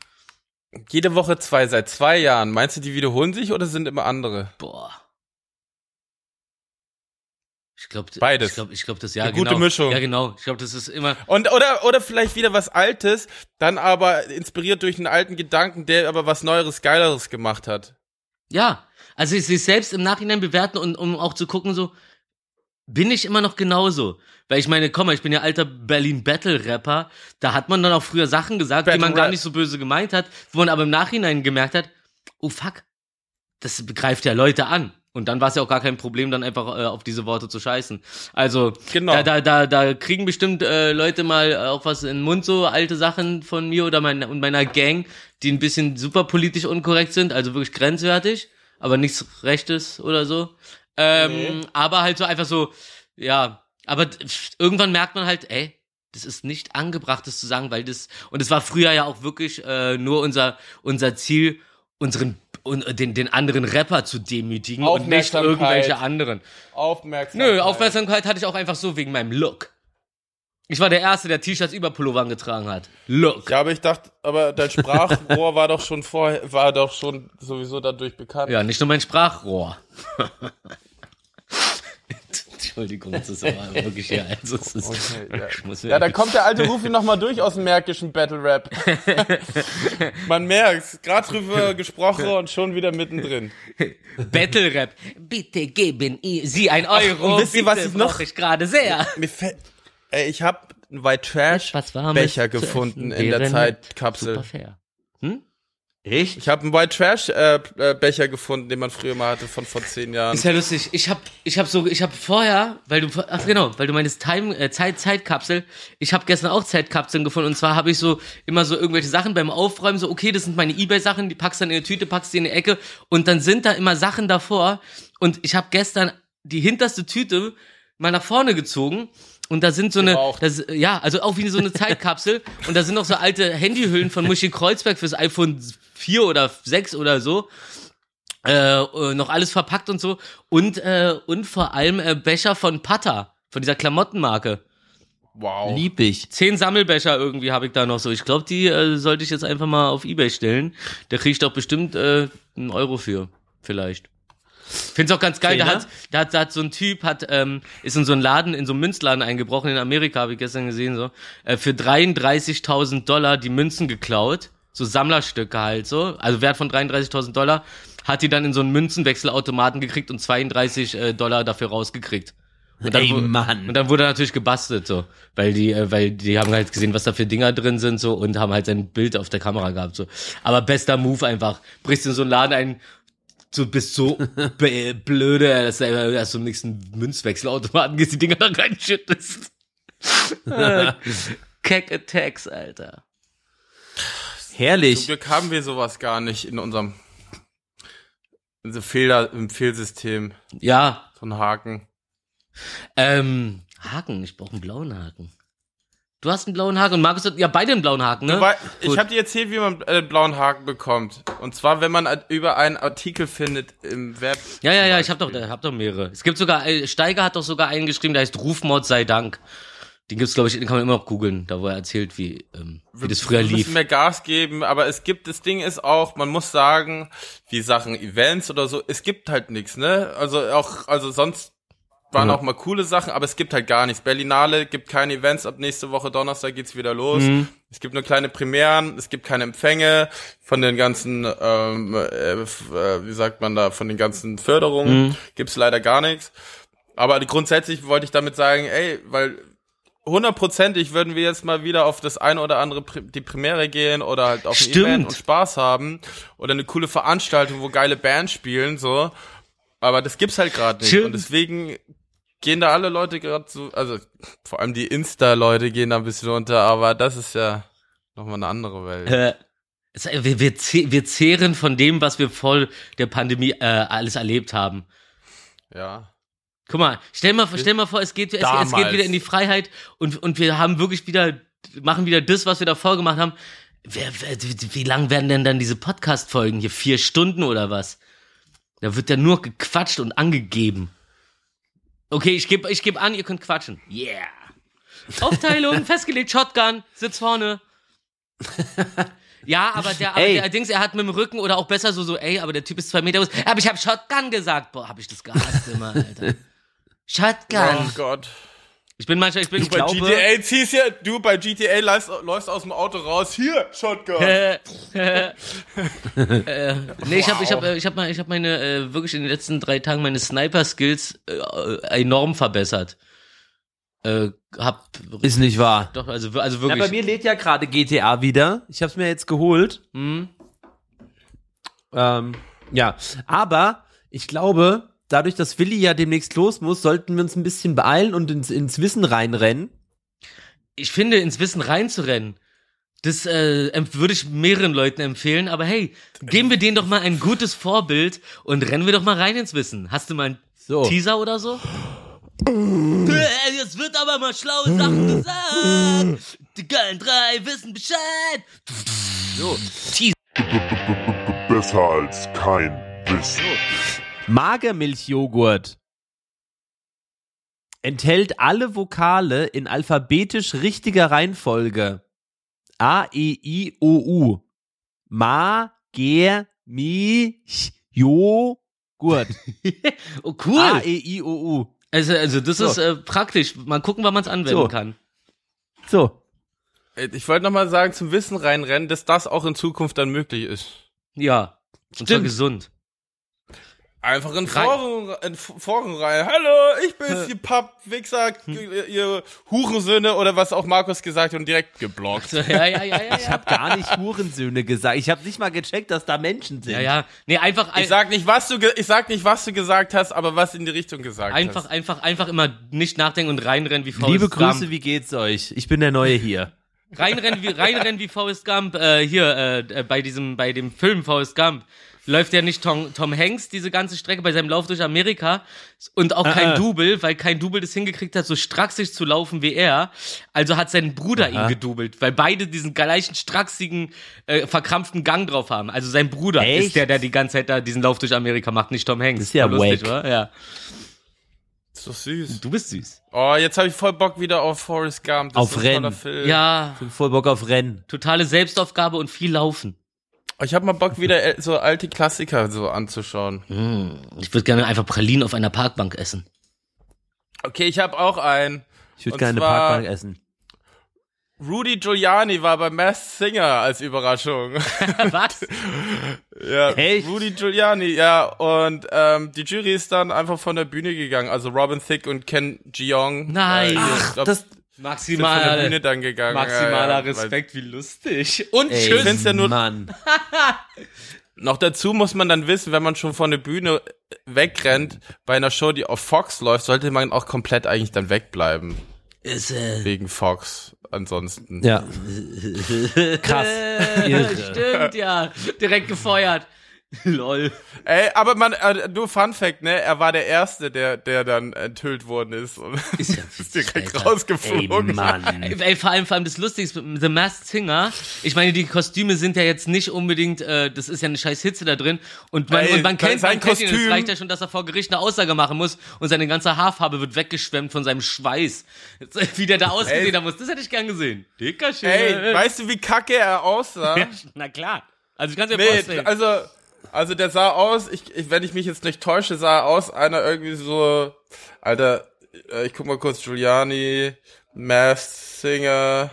Jede Woche zwei, seit zwei Jahren. Meinst du, die wiederholen sich oder sind immer andere? Boah. Ich glaube, Beides. Ich glaube, ich glaub, das ja Eine gute genau. Mischung. Ja, genau. Ich glaube, das ist immer. Und, oder, oder vielleicht wieder was Altes, dann aber inspiriert durch einen alten Gedanken, der aber was Neueres, Geileres gemacht hat. Ja, also sich selbst im Nachhinein bewerten und um auch zu gucken, so, bin ich immer noch genauso? Weil ich meine, komm mal, ich bin ja alter Berlin Battle Rapper, da hat man dann auch früher Sachen gesagt, die Battle man gar Rap. nicht so böse gemeint hat, wo man aber im Nachhinein gemerkt hat, oh fuck, das begreift ja Leute an. Und dann war es ja auch gar kein Problem, dann einfach äh, auf diese Worte zu scheißen. Also, Genau. da, da, da, da kriegen bestimmt äh, Leute mal äh, auch was in den Mund, so alte Sachen von mir oder mein, und meiner Gang, die ein bisschen super politisch unkorrekt sind, also wirklich grenzwertig, aber nichts Rechtes oder so. Ähm, Aber halt so einfach so, ja, aber irgendwann merkt man halt, ey, das ist nicht angebracht, das zu sagen, weil das, und es war früher ja auch wirklich äh, nur unser, unser Ziel, unseren, un, den, den anderen Rapper zu demütigen und nicht irgendwelche anderen. Aufmerksamkeit. Nö, Aufmerksamkeit hatte ich auch einfach so wegen meinem Look. Ich war der Erste, der T-Shirts über Pullovern getragen hat. Look. Ja, aber ich dachte, aber dein Sprachrohr war doch schon vorher, war doch schon sowieso dadurch bekannt. Ja, nicht nur mein Sprachrohr. Entschuldigung, das ist aber wirklich ja, also es ist, Okay, ja. ich muss Ja, da kommt der alte Rufi nochmal durch aus dem märkischen Battle Rap. Man merkt's, gerade drüber gesprochen und schon wieder mittendrin. Battle Rap. Bitte geben Sie ein Euro. und wisst ihr, was ich noch- ich gerade sehr. Mir fällt, ey, ich habe einen White Trash Becher gefunden in der Zeitkapsel. Super fair. Hm? Echt? Ich habe einen White Trash äh, äh, Becher gefunden, den man früher mal hatte von vor zehn Jahren. Ist ja lustig. Ich hab, ich hab so, ich hab vorher, weil du, ach genau, weil du meinst Time, äh, Zeit, Zeitkapsel. Ich habe gestern auch Zeitkapseln gefunden und zwar habe ich so immer so irgendwelche Sachen beim Aufräumen so, okay, das sind meine Ebay-Sachen, die packst dann in eine Tüte, packst die in die Ecke und dann sind da immer Sachen davor und ich habe gestern die hinterste Tüte mal nach vorne gezogen. Und da sind so eine, das, ja, also auch wie so eine Zeitkapsel. und da sind noch so alte Handyhüllen von Muschi Kreuzberg fürs iPhone 4 oder 6 oder so äh, äh, noch alles verpackt und so. Und äh, und vor allem äh, Becher von Pata von dieser Klamottenmarke. Wow. Lieb ich. zehn Sammelbecher irgendwie habe ich da noch so. Ich glaube die äh, sollte ich jetzt einfach mal auf eBay stellen. Da kriege ich doch bestimmt äh, einen Euro für vielleicht. Find's auch ganz geil, da hat, da hat, da hat so ein Typ, hat, ähm, ist in so einen Laden, in so einen Münzladen eingebrochen, in Amerika, habe ich gestern gesehen, so, äh, für 33.000 Dollar die Münzen geklaut, so Sammlerstücke halt, so, also Wert von 33.000 Dollar, hat die dann in so einen Münzenwechselautomaten gekriegt und 32 äh, Dollar dafür rausgekriegt. Und dann, Ey, Mann. Und dann wurde er natürlich gebastelt, so, weil die, äh, weil die haben halt gesehen, was da für Dinger drin sind, so, und haben halt sein Bild auf der Kamera gehabt, so. Aber bester Move einfach. Brichst in so einen Laden ein, du bist so blöde, dass du erst zum nächsten Münzwechselautomaten gehst, die Dinger da reinschüttest. Keck Attacks, Alter. Zum Herrlich. Glück haben wir sowas gar nicht in unserem Also Fehler im Fehlsystem Ja, von Haken. ähm, Haken, ich brauche einen blauen Haken. Du hast einen blauen Haken und Markus hat ja beide einen blauen Haken, ne? Weil, ich habe dir erzählt, wie man äh, blauen Haken bekommt. Und zwar, wenn man über einen Artikel findet im Web. Ja, ja, zum ja, ich habe doch, hab doch mehrere. Es gibt sogar, äh, Steiger hat doch sogar einen geschrieben, der heißt Rufmord sei Dank. Den gibt's, glaube ich, den kann man immer noch googeln, da wo er erzählt, wie, ähm, wie das früher Wir müssen lief. mehr Gas geben, aber es gibt, das Ding ist auch, man muss sagen, wie Sachen Events oder so, es gibt halt nichts, ne? Also auch, also sonst waren Ja. auch mal coole Sachen, aber es gibt halt gar nichts. Berlinale gibt keine Events, ab nächste Woche Donnerstag geht's wieder los. Mhm. Es gibt nur kleine Premieren, es gibt keine Empfänge von den ganzen, ähm, äh, äh, wie sagt man da, von den ganzen Förderungen Mhm. gibt's leider gar nichts. Aber grundsätzlich wollte ich damit sagen, ey, weil hundertprozentig würden wir jetzt mal wieder auf das eine oder andere die Premiere gehen oder halt auf ein Stimmt. Event und Spaß haben oder eine coole Veranstaltung, wo geile Bands spielen, so. Aber das gibt's halt gerade nicht. Stimmt. Und deswegen gehen da alle Leute gerade so, also vor allem die Insta-Leute gehen da ein bisschen unter, aber das ist ja nochmal eine andere Welt. Äh, wir, wir, wir zehren von dem, was wir voll der Pandemie äh, alles erlebt haben. Ja. Guck mal, stell mal, stell mal vor, es geht, es, es geht wieder in die Freiheit und, und wir haben wirklich wieder, machen wieder das, was wir davor gemacht haben. Wer, wer, wie, lang werden denn dann diese Podcast-Folgen hier? Vier Stunden oder was? Da wird ja nur gequatscht und angegeben. Okay, ich gebe ich geb an, ihr könnt quatschen. Yeah. Aufteilung, festgelegt, Shotgun, Sitz vorne. Ja, aber der, aber der Dings, er hat mit dem Rücken oder auch besser so, so, ey, aber der Typ ist zwei Meter groß. Aber ich habe Shotgun gesagt. Boah, hab ich das gehasst immer, Alter. Shotgun. Oh Gott. Ich bin manchmal, ich bin, Ich Bei glaube- GTA ziehst ja, du bei GTA läufst, läufst aus dem Auto raus, hier, Shotgun. äh, äh, nee, ich habe ich hab, ich hab, mal- ich hab meine, äh, wirklich in den letzten drei Tagen meine Sniper-Skills äh, enorm verbessert. Äh, hab, Ist nicht wahr. doch, also, also Ja, wirklich. bei mir lädt ja gerade GTA wieder. Ich habe es mir jetzt geholt. hm? Ähm, ja, aber ich glaube, dadurch, dass Willi ja demnächst los muss, sollten wir uns ein bisschen beeilen und ins, ins Wissen reinrennen. Ich finde, ins Wissen reinzurennen, das äh, würde ich mehreren Leuten empfehlen, aber hey, geben wir denen doch mal ein gutes Vorbild und rennen wir doch mal rein ins Wissen. Hast du mal einen So. Teaser oder so? Es wird aber mal schlaue Sachen gesagt. Die geilen drei wissen Bescheid. So, Teaser. Besser als kein Wissen. Magermilchjoghurt enthält alle Vokale in alphabetisch richtiger Reihenfolge. A, E, I, O, U. Ma, Ger, Mi, Ch, Jo, Gurt. Oh, cool. A, E, I, O, U. Also, also das So. ist äh, praktisch. Mal gucken, wann man es anwenden So. kann. So. Ich wollte nochmal sagen, zum Wissen reinrennen, dass das auch in Zukunft dann möglich ist. Ja. Und zwar Stimmt. gesund. Einfach in Foren, in Foren rein. Hallo, ich bin's, ihr Pappwichser, ihr, ihr Hurensöhne oder was auch Markus gesagt hat und direkt geblockt. Ja, ja, ja, ja. Ich habe gar nicht Hurensöhne gesagt. Ich habe nicht mal gecheckt, dass da Menschen sind. Ja, ja. Nee, einfach, ein, Ich sag nicht, was du, ich sag nicht, was du gesagt hast, aber was in die Richtung gesagt einfach, hast. einfach, einfach immer nicht nachdenken und reinrennen wie Forrest Liebe. Grüße, wie geht's euch? Ich bin der Neue hier. Reinrennen wie, reinrennen wie Forrest Gump, äh, hier, äh, äh, bei diesem, bei dem Film Forrest Gump. Läuft ja nicht Tom, Tom Hanks diese ganze Strecke bei seinem Lauf durch Amerika und auch kein äh. Double, weil kein Double das hingekriegt hat, so straxig zu laufen wie er. Also hat sein Bruder ihn gedoubelt, weil beide diesen gleichen straxigen, äh, verkrampften Gang drauf haben. Also sein Bruder Echt? ist der, der die ganze Zeit da diesen Lauf durch Amerika macht, nicht Tom Hanks. Das ist ja lustig, wack. oder? Ja. ist doch süß. Du bist süß. Oh, jetzt habe ich voll Bock wieder auf Forrest Gump. Das Auf ist ein toller Rennen. Film. Ja, Ich bin voll Bock auf Rennen. totale Selbstaufgabe und viel Laufen. Ich habe mal Bock wieder äh, so alte Klassiker so anzuschauen. Ich würde gerne einfach Pralinen auf einer Parkbank essen. Okay, ich habe auch einen. Ich würde gerne eine Parkbank essen. Rudy Giuliani war bei Mass Singer als Überraschung. Was? ja, Echt? Rudy Giuliani, ja. Und ähm, die Jury ist dann einfach von der Bühne gegangen. Also Robin Thicke und Ken Jeong. Nein. Äh, Ach, ich glaub, das- sind von der Bühne dann gegangen. maximaler ja, ja, Respekt, wie lustig. Und Ey, schön. find's ja nur- Mann. Noch dazu muss man dann wissen, wenn man schon von der Bühne wegrennt, bei einer Show, die auf Fox läuft, sollte man auch komplett eigentlich dann wegbleiben. Ist, äh, Wegen Fox. Ansonsten. Ja. Krass. Stimmt, ja. Direkt gefeuert. Lol. Ey, aber man, äh, nur Fun Fact, ne? Er war der Erste, der, der dann enthüllt worden ist und Ist ja ist direkt Alter. rausgeflogen. Ey, Mann. Ey, vor allem, vor allem das Lustige ist, mit The Masked Singer, ich meine, die Kostüme sind ja jetzt nicht unbedingt, äh, das ist ja eine scheiß Hitze da drin und man, Ey, und man kennt, sein man kennt ihn, es Kostüm- reicht ja schon, dass er vor Gericht eine Aussage machen muss und seine ganze Haarfarbe wird weggeschwemmt von seinem Schweiß. Wie der da ausgesehen haben muss, das hätte ich gern gesehen. Dickerchen. Ey, weißt du, wie kacke er aussah? Ja, Na klar. Also ich kann dir Nee, vorstellen. also, also der sah aus, ich, ich, wenn ich mich jetzt nicht täusche, sah aus einer irgendwie so, Alter, äh, ich guck mal kurz, Giuliani, Masked Singer,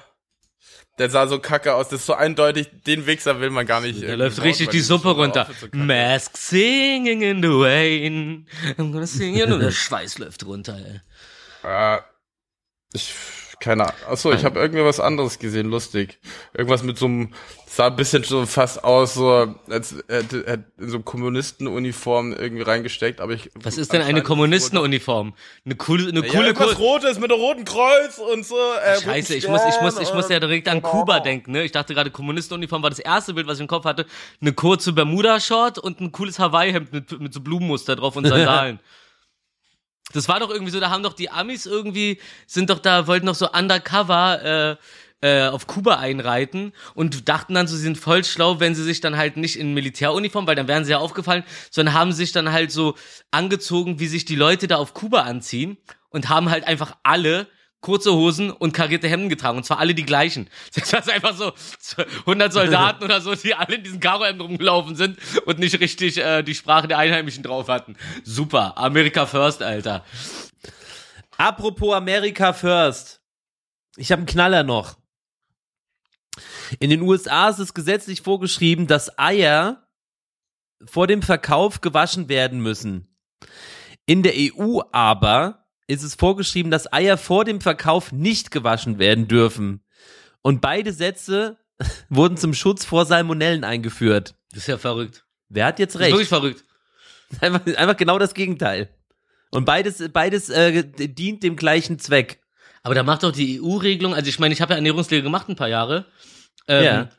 der sah so kacke aus, das ist so eindeutig, den Wichser will man gar nicht. irgendwie läuft richtig die Suppe runter. So. Mask singing in the rain. I'm gonna sing it und der Schweiß läuft runter, ey. Äh, ich, keine Ahnung. Achso, ich habe irgendwie was anderes gesehen, lustig. Irgendwas mit so einem, sah ein bisschen so fast aus, so, als hätte hätte in so Kommunistenuniform irgendwie reingesteckt, aber ich. Was ist denn eine Kommunistenuniform? Eine coole, eine Ja, coole, irgendwas Ko- Rotes mit einem roten Kreuz und so. Äh, roten Scheiße, ich muss, ich muss, ich muss ja direkt an Kuba denken, ne? Ich dachte gerade, Kommunistenuniform war das erste Bild, was ich im Kopf hatte. Eine kurze Bermuda-Short und ein cooles Hawaii-Hemd mit, mit so Blumenmuster drauf und Sandalen. Das war doch irgendwie so, da haben doch die Amis irgendwie, sind doch da, wollten doch so undercover, äh, äh, auf Kuba einreiten und dachten dann so, sie sind voll schlau, wenn sie sich dann halt nicht in Militäruniform, weil dann wären sie ja aufgefallen, sondern haben sich dann halt so angezogen, wie sich die Leute da auf Kuba anziehen und haben halt einfach alle kurze Hosen und karierte Hemden getragen und zwar alle die gleichen. Das heißt einfach so 100 Soldaten oder so, die alle in diesen Karohemden rumgelaufen sind und nicht richtig äh, die Sprache der Einheimischen drauf hatten. Super, America First, Alter. Apropos America First. Ich habe einen Knaller noch. In den USA ist es gesetzlich vorgeschrieben, dass Eier vor dem Verkauf gewaschen werden müssen. In der EU aber ist es vorgeschrieben, dass Eier vor dem Verkauf nicht gewaschen werden dürfen. Und beide Sätze wurden zum Schutz vor Salmonellen eingeführt. Das ist ja verrückt. Wer hat jetzt Das ist wirklich recht? verrückt. Einfach, einfach genau das Gegenteil. Und beides, beides äh, dient dem gleichen Zweck. Aber da macht doch die EU-Regelung, also ich meine, ich habe ja Ernährungslehre gemacht ein paar Jahre. Ähm, Ja.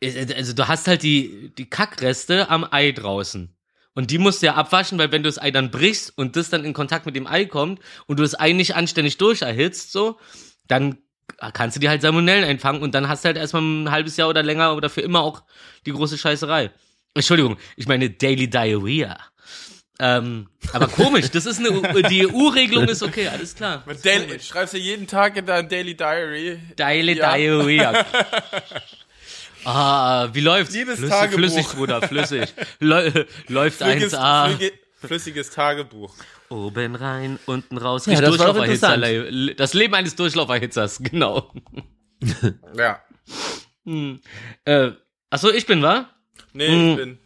äh, Also du hast halt die, die Kackreste am Ei draußen. Und die musst du ja abwaschen, weil wenn du das Ei dann brichst und das dann in Kontakt mit dem Ei kommt und du das Ei nicht anständig durcherhitzt, so, dann kannst du dir halt Salmonellen einfangen und dann hast du halt erstmal ein halbes Jahr oder länger oder für immer auch die große Scheißerei. Entschuldigung, ich meine Daily Diarrhea. Ähm, aber komisch, das ist eine, die EU-Regelung ist okay, alles klar. Daily, schreibst du jeden Tag in dein Daily Diary. Daily Ja. Diarrhea. Ah, wie läuft's? Liebes flüssig, Tagebuch. flüssig, Bruder, flüssig. Läu läuft Flüssiges, 1A. flüge, flüssiges Tagebuch. Oben rein, unten raus. Ja, das Durchlauferhitzer. Das Leben eines Durchlauferhitzers, genau. Ja. Hm. Äh, achso, ich bin, wa? Nee, Hm. ich bin.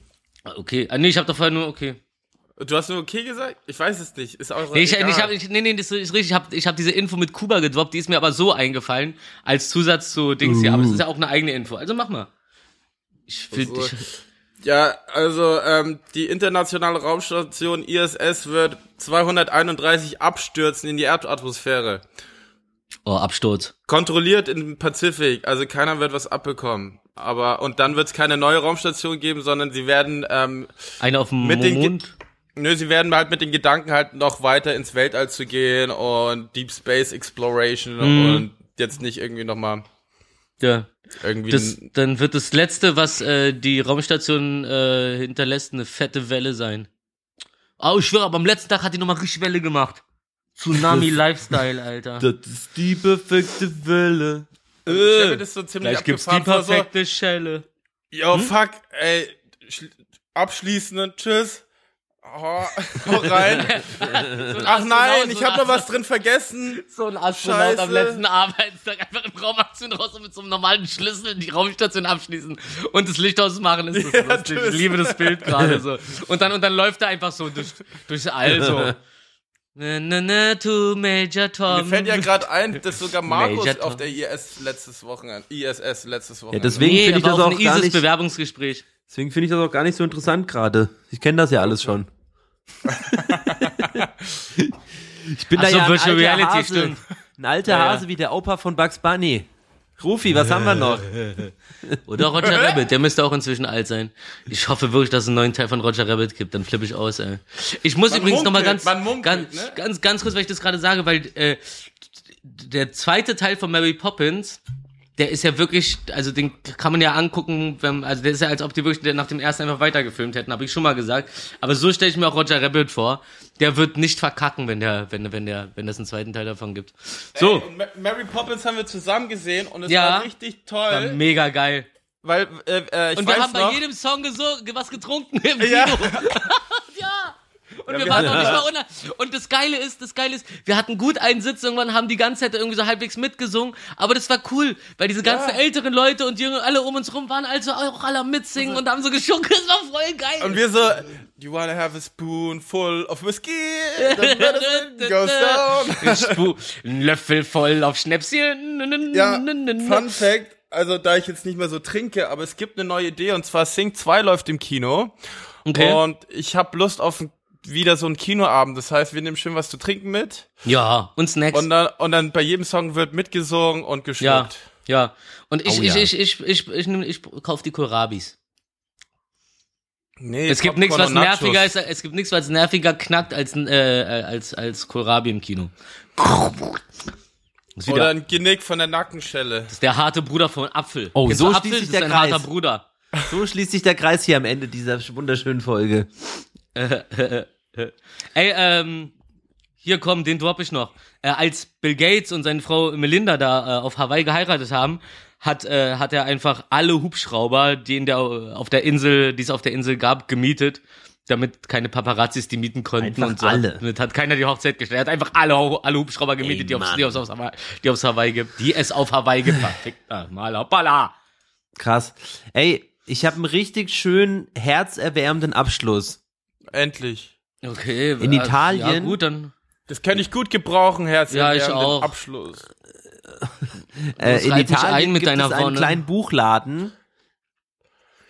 Ah, Okay. Ah, nee, ich hab doch vorher nur okay. Du hast nur okay gesagt? Ich weiß es nicht. Ist auch Nee, ich, egal. ich hab, ich, nee, nee, das ist richtig. Ich hab, ich hab diese Info mit Kuba gedroppt, die ist mir aber so eingefallen, als Zusatz zu Dings hier. Aber das ist ja auch eine eigene Info. Also mach mal. Ich find, Also, ich, Ja, also ähm, die internationale Raumstation ISS wird 231 abstürzen in die Erdatmosphäre. oh, Absturz. Kontrolliert im Pazifik, also keiner wird was abbekommen. Aber und dann wird es keine neue Raumstation geben, sondern sie werden ähm, Eine auf dem Mit den Ge- Mond. Nö, sie werden halt mit den Gedanken halt noch weiter ins Weltall zu gehen und Deep Space Exploration Mhm. und jetzt nicht irgendwie nochmal Ja. irgendwie. Das, dann wird das letzte, was äh, die Raumstation äh, hinterlässt, eine fette Welle sein. Oh, ich schwöre, aber am letzten Tag hat die nochmal richtig Welle gemacht. Tsunami Lifestyle, Alter. Das ist die perfekte Welle. ich stell mir das so ziemlich Gleich gibt's die perfekte Schelle. Yo, fuck, ey, schl- abschließen und tschüss. Hau, hau rein. Ach nein, ich habe noch was drin vergessen. So ein Astronaut am Scheiße. letzten Arbeitstag einfach im Raumaktion raus und mit so einem normalen Schlüssel die Raumstation abschließen und das Licht ausmachen. Ist das Ja, lustig. Ich liebe das Bild gerade so. Und dann, und dann läuft er einfach so durch, durchs All so. Na, na, na, to Major Tom. Mir fällt ja gerade ein, dass sogar Markus auf der IS letztes Wochenende, ISS letztes Ja, Wochenende. deswegen nee, finde ich das auf auch ein gar ISIS nicht. Bewerbungsgespräch. Deswegen finde ich das auch gar nicht so interessant gerade. Ich kenne das ja alles schon. ich bin Ach da so, ja ein alter Reality, Hase. stimmt. Ein alter Ja, ja. Hase wie der Opa von Bugs Bunny. Rufi, was haben wir noch? Oder Roger Rabbit, der müsste auch inzwischen alt sein. Ich hoffe wirklich, dass es einen neuen Teil von Roger Rabbit gibt, dann flippe ich aus, ey. Ich muss Man übrigens nochmal ganz, munkelt, ganz, ne? ganz, ganz kurz, weil ich das gerade sage, weil äh, der zweite Teil von Mary Poppins, der ist ja wirklich, also den kann man ja angucken, wenn, also der ist ja, als ob die wirklich nach dem ersten einfach weitergefilmt hätten, habe ich schon mal gesagt. Aber so stelle ich mir auch Roger Rabbit vor. Der wird nicht verkacken, wenn der, wenn, wenn der, wenn es einen zweiten Teil davon gibt. So, Ey, Mary Poppins haben wir zusammen gesehen und es Ja. war richtig war toll, mega geil. weil äh, äh, ich Und wir haben bei noch, jedem Song was getrunken im Kino. Ja. ja. Und Ja, wir wir waren noch nicht mal unter. Und das Geile ist, das Geile ist, wir hatten gut einen Sitz, irgendwann haben die ganze Zeit irgendwie so halbwegs mitgesungen, aber das war cool, weil diese ganzen Ja. älteren Leute und Jünger alle um uns rum waren also auch alle mitsingen und haben so geschunkelt, das war voll geil. und wir so, you wanna have a spoon full of whiskey, goes down. Ein Löffel voll auf Schnäpschen. Ja, Fun Fact, also da ich jetzt nicht mehr so trinke, aber es gibt eine neue Idee und zwar Sing 2 läuft im Kino Okay. und ich habe Lust auf ein, wieder so einen Kinoabend. Das heißt, wir nehmen schön was zu trinken mit Ja, und Snacks. und dann und dann bei jedem Song wird mitgesungen und ja, geschluckt. ja. Und ich, Oh ich, ja. ich, ich, ich, ich, nehm- ich, kauf die Kohlrabis. Nee, Es gibt nichts, was nerviger ist, es gibt nichts, was nerviger knackt als, äh, als, als Kohlrabi im Kino. Oder wieder, ein Genick von der Nackenschelle. das ist der harte Bruder von Apfel. Oh, Kennst so du schließt Apfel? sich der ein Kreis. harter Bruder. So schließt sich der Kreis hier am Ende dieser wunderschönen Folge. Ey, ähm, hier komm, den drop ich noch. Äh, als Bill Gates und seine Frau Melinda da äh, auf Hawaii geheiratet haben, hat, äh, hat er einfach alle Hubschrauber, die in der, auf der Insel, die es auf der Insel gab, gemietet, damit keine Paparazzis die mieten konnten. Einfach und so. alle. Damit hat keiner die Hochzeit gestellt. Er hat einfach alle, alle Hubschrauber gemietet, Ey, die, aufs, die, aufs, aufs Hawaii, die aufs Hawaii gibt, die es auf Hawaii gibt. Verfickter Mal, hoppala. Krass. Ey, ich habe einen richtig schönen, herzerwärmenden Abschluss. Endlich. Okay. In äh, Italien- Ja, gut, dann. Das kann ich gut gebrauchen, Herz. Ja, ich auch. Abschluss. Äh, in Italien ein mit gibt deiner es einen kleinen Buchladen.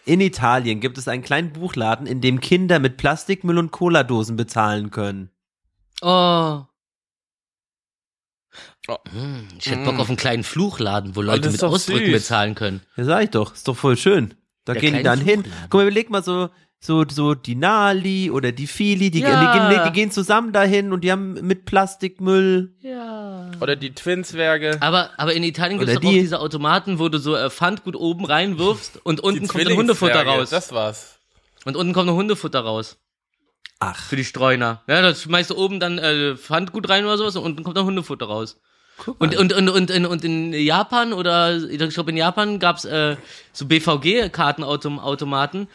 In Italien gibt es einen kleinen Buchladen, in dem Kinder mit Plastikmüll und Cola-Dosen bezahlen können. Oh. Oh. Hm, Ich hätte Bock auf einen kleinen Fluchladen, wo Leute das ist mit Ausdrücken süß. bezahlen können. Ja, sag ich doch, ist doch voll schön. Da Der gehen die dann hin. Buchladen. Guck mal, überleg mal so, so, so die Nali oder die Fili, die, Ja. die, gehen, die gehen zusammen dahin und die haben mit Plastikmüll. Ja. Oder die Twinswerke. Aber, aber in Italien gibt es auch die- diese Automaten, wo du so äh, Pfandgut oben reinwirfst und unten Die kommt dann Hundefutter raus. Das war's. Und unten kommt noch Hundefutter raus. Ach, Für die Streuner. Ja, da schmeißt du oben dann äh, Pfandgut rein oder sowas und unten kommt dann Hundefutter raus. guck mal. Und, und, und, und, in, und in Japan oder ich glaube in Japan gab's äh, so BVG-Kartenautomaten,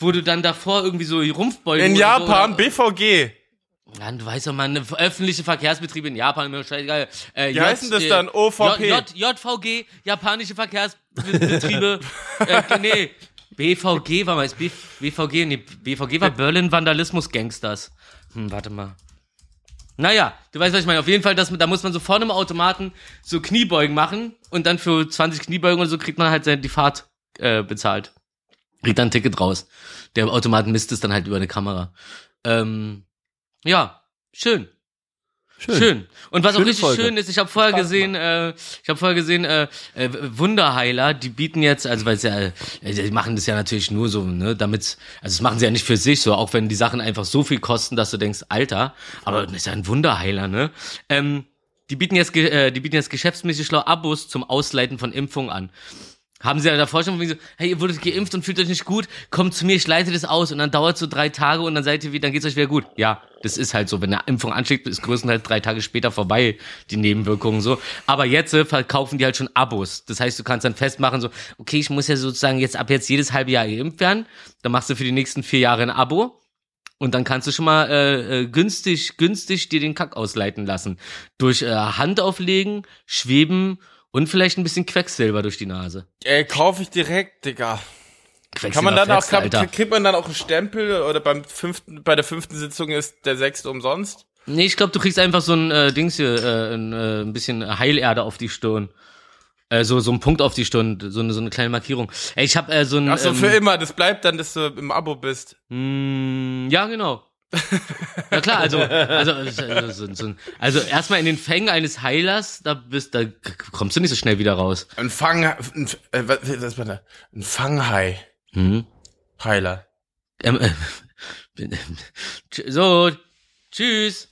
wo du dann davor irgendwie so Rumpfbeugen In Japan, so, BVG. Ja, du weißt doch mal, ne, öffentliche Verkehrsbetriebe in Japan, mir scheißegal. Äh, Wie heißen das dann? OVP? J, J, JVG, japanische Verkehrsbetriebe. äh, nee, BVG war mal, ist B, BVG, nee, BVG war Berlin Vandalismus Gangsters. Hm, warte mal. Naja, du weißt, was ich meine. Auf jeden Fall, das, da muss man so vorne im Automaten so Kniebeugen machen und dann für 20 Kniebeugen oder so kriegt man halt die Fahrt äh, bezahlt. Kriegt dann ein Ticket raus. Der Automat misst es dann halt über eine Kamera. Ähm, ja, schön. Schön. Und was auch Schöne richtig Folge. schön ist, ich habe vorher gesehen, äh, ich habe vorher gesehen, äh, äh, Wunderheiler, die bieten jetzt, also weil ja, äh, die machen das ja natürlich nur so, ne, damit, also das machen sie ja nicht für sich, so auch wenn die Sachen einfach so viel kosten, dass du denkst, Alter, aber das ist ja ein Wunderheiler, ne? Ähm, die bieten jetzt, äh, die bieten jetzt geschäftsmäßig schlau Abos zum Ausleiten von Impfungen an. Haben sie ja davor schon so, hey, ihr wurdet geimpft und fühlt euch nicht gut, kommt zu mir, ich leite das aus und dann dauert so drei Tage und dann seid ihr wieder, dann geht's euch wieder gut. Ja, das ist halt so, wenn eine Impfung anschlägt, ist größtenteils drei Tage später vorbei, die Nebenwirkungen so. Aber jetzt äh, verkaufen die halt schon Abos. Das heißt, du kannst dann festmachen so, okay, ich muss ja sozusagen jetzt ab jetzt jedes halbe Jahr geimpft werden, dann machst du für die nächsten vier Jahre ein Abo. Und dann kannst du schon mal äh, äh, günstig, günstig dir den Kack ausleiten lassen. Durch äh, Hand auflegen, schweben und vielleicht ein bisschen Quecksilber durch die Nase. Ey, kaufe ich direkt, Digga. Quecksilber Kann man dann auch, Alter. kriegt man dann auch einen Stempel oder beim fünften, bei der fünften Sitzung ist der sechste umsonst? Nee, ich glaube, du kriegst einfach so ein äh, Dings hier, äh, ein, äh, ein bisschen Heilerde auf die Stirn. Äh, so, so ein Punkt auf die Stirn, so eine, so eine kleine Markierung. Ey, ich habe äh, so ein. Ach so, ähm, für immer. Das bleibt dann, dass du im Abo bist. mh, ja, genau. Ja klar, also also also, so, so, also erstmal in den Fängen eines Heilers, da bist da kommst du nicht so schnell wieder raus. Ein Fang, ein, äh, was, was war da? Ein Fanghai. Hm? Heiler. Ähm, äh, so, tschüss.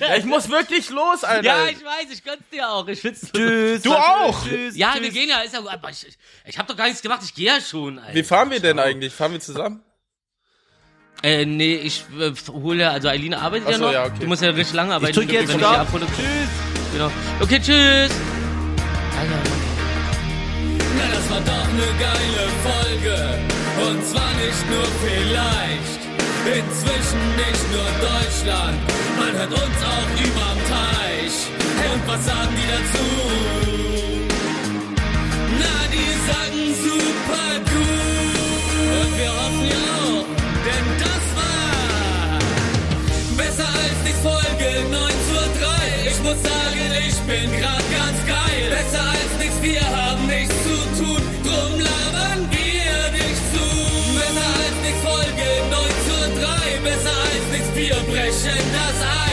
Ja, ich muss wirklich los, Alter. ja, ich weiß, ich gönn's dir auch. Ich find's Tschüss. Du auch. Tschüss. Ja, tschüss. wir gehen ja, ist ja gut, aber ich, ich habe doch gar nichts gemacht, ich gehe ja schon. Alter. Wie fahren wir denn eigentlich? Fahren wir zusammen? Äh, nee, ich äh, hole, also Eileen arbeitet Ach ja so, noch. ja, okay. Du musst ja richtig lange arbeiten. Ich drücke jetzt wenn ich Stopp. die abhole. Tschüss. Genau. Okay, tschüss. Na, das war doch ne geile Folge. Und zwar nicht nur vielleicht. Inzwischen nicht nur Deutschland. Man hört uns auch überm Teich. Hey, und was sagen die dazu? Na, die sagen super gut. Und wir hoffen ja auch, als nichts Folge 9 zur 3. Ich muss sagen, ich bin grad ganz geil. Besser als nichts, wir haben nichts zu tun. Drum labern wir dich zu. Besser als nichts Folge 9 zur 3. Besser als nichts, wir brechen das Eis.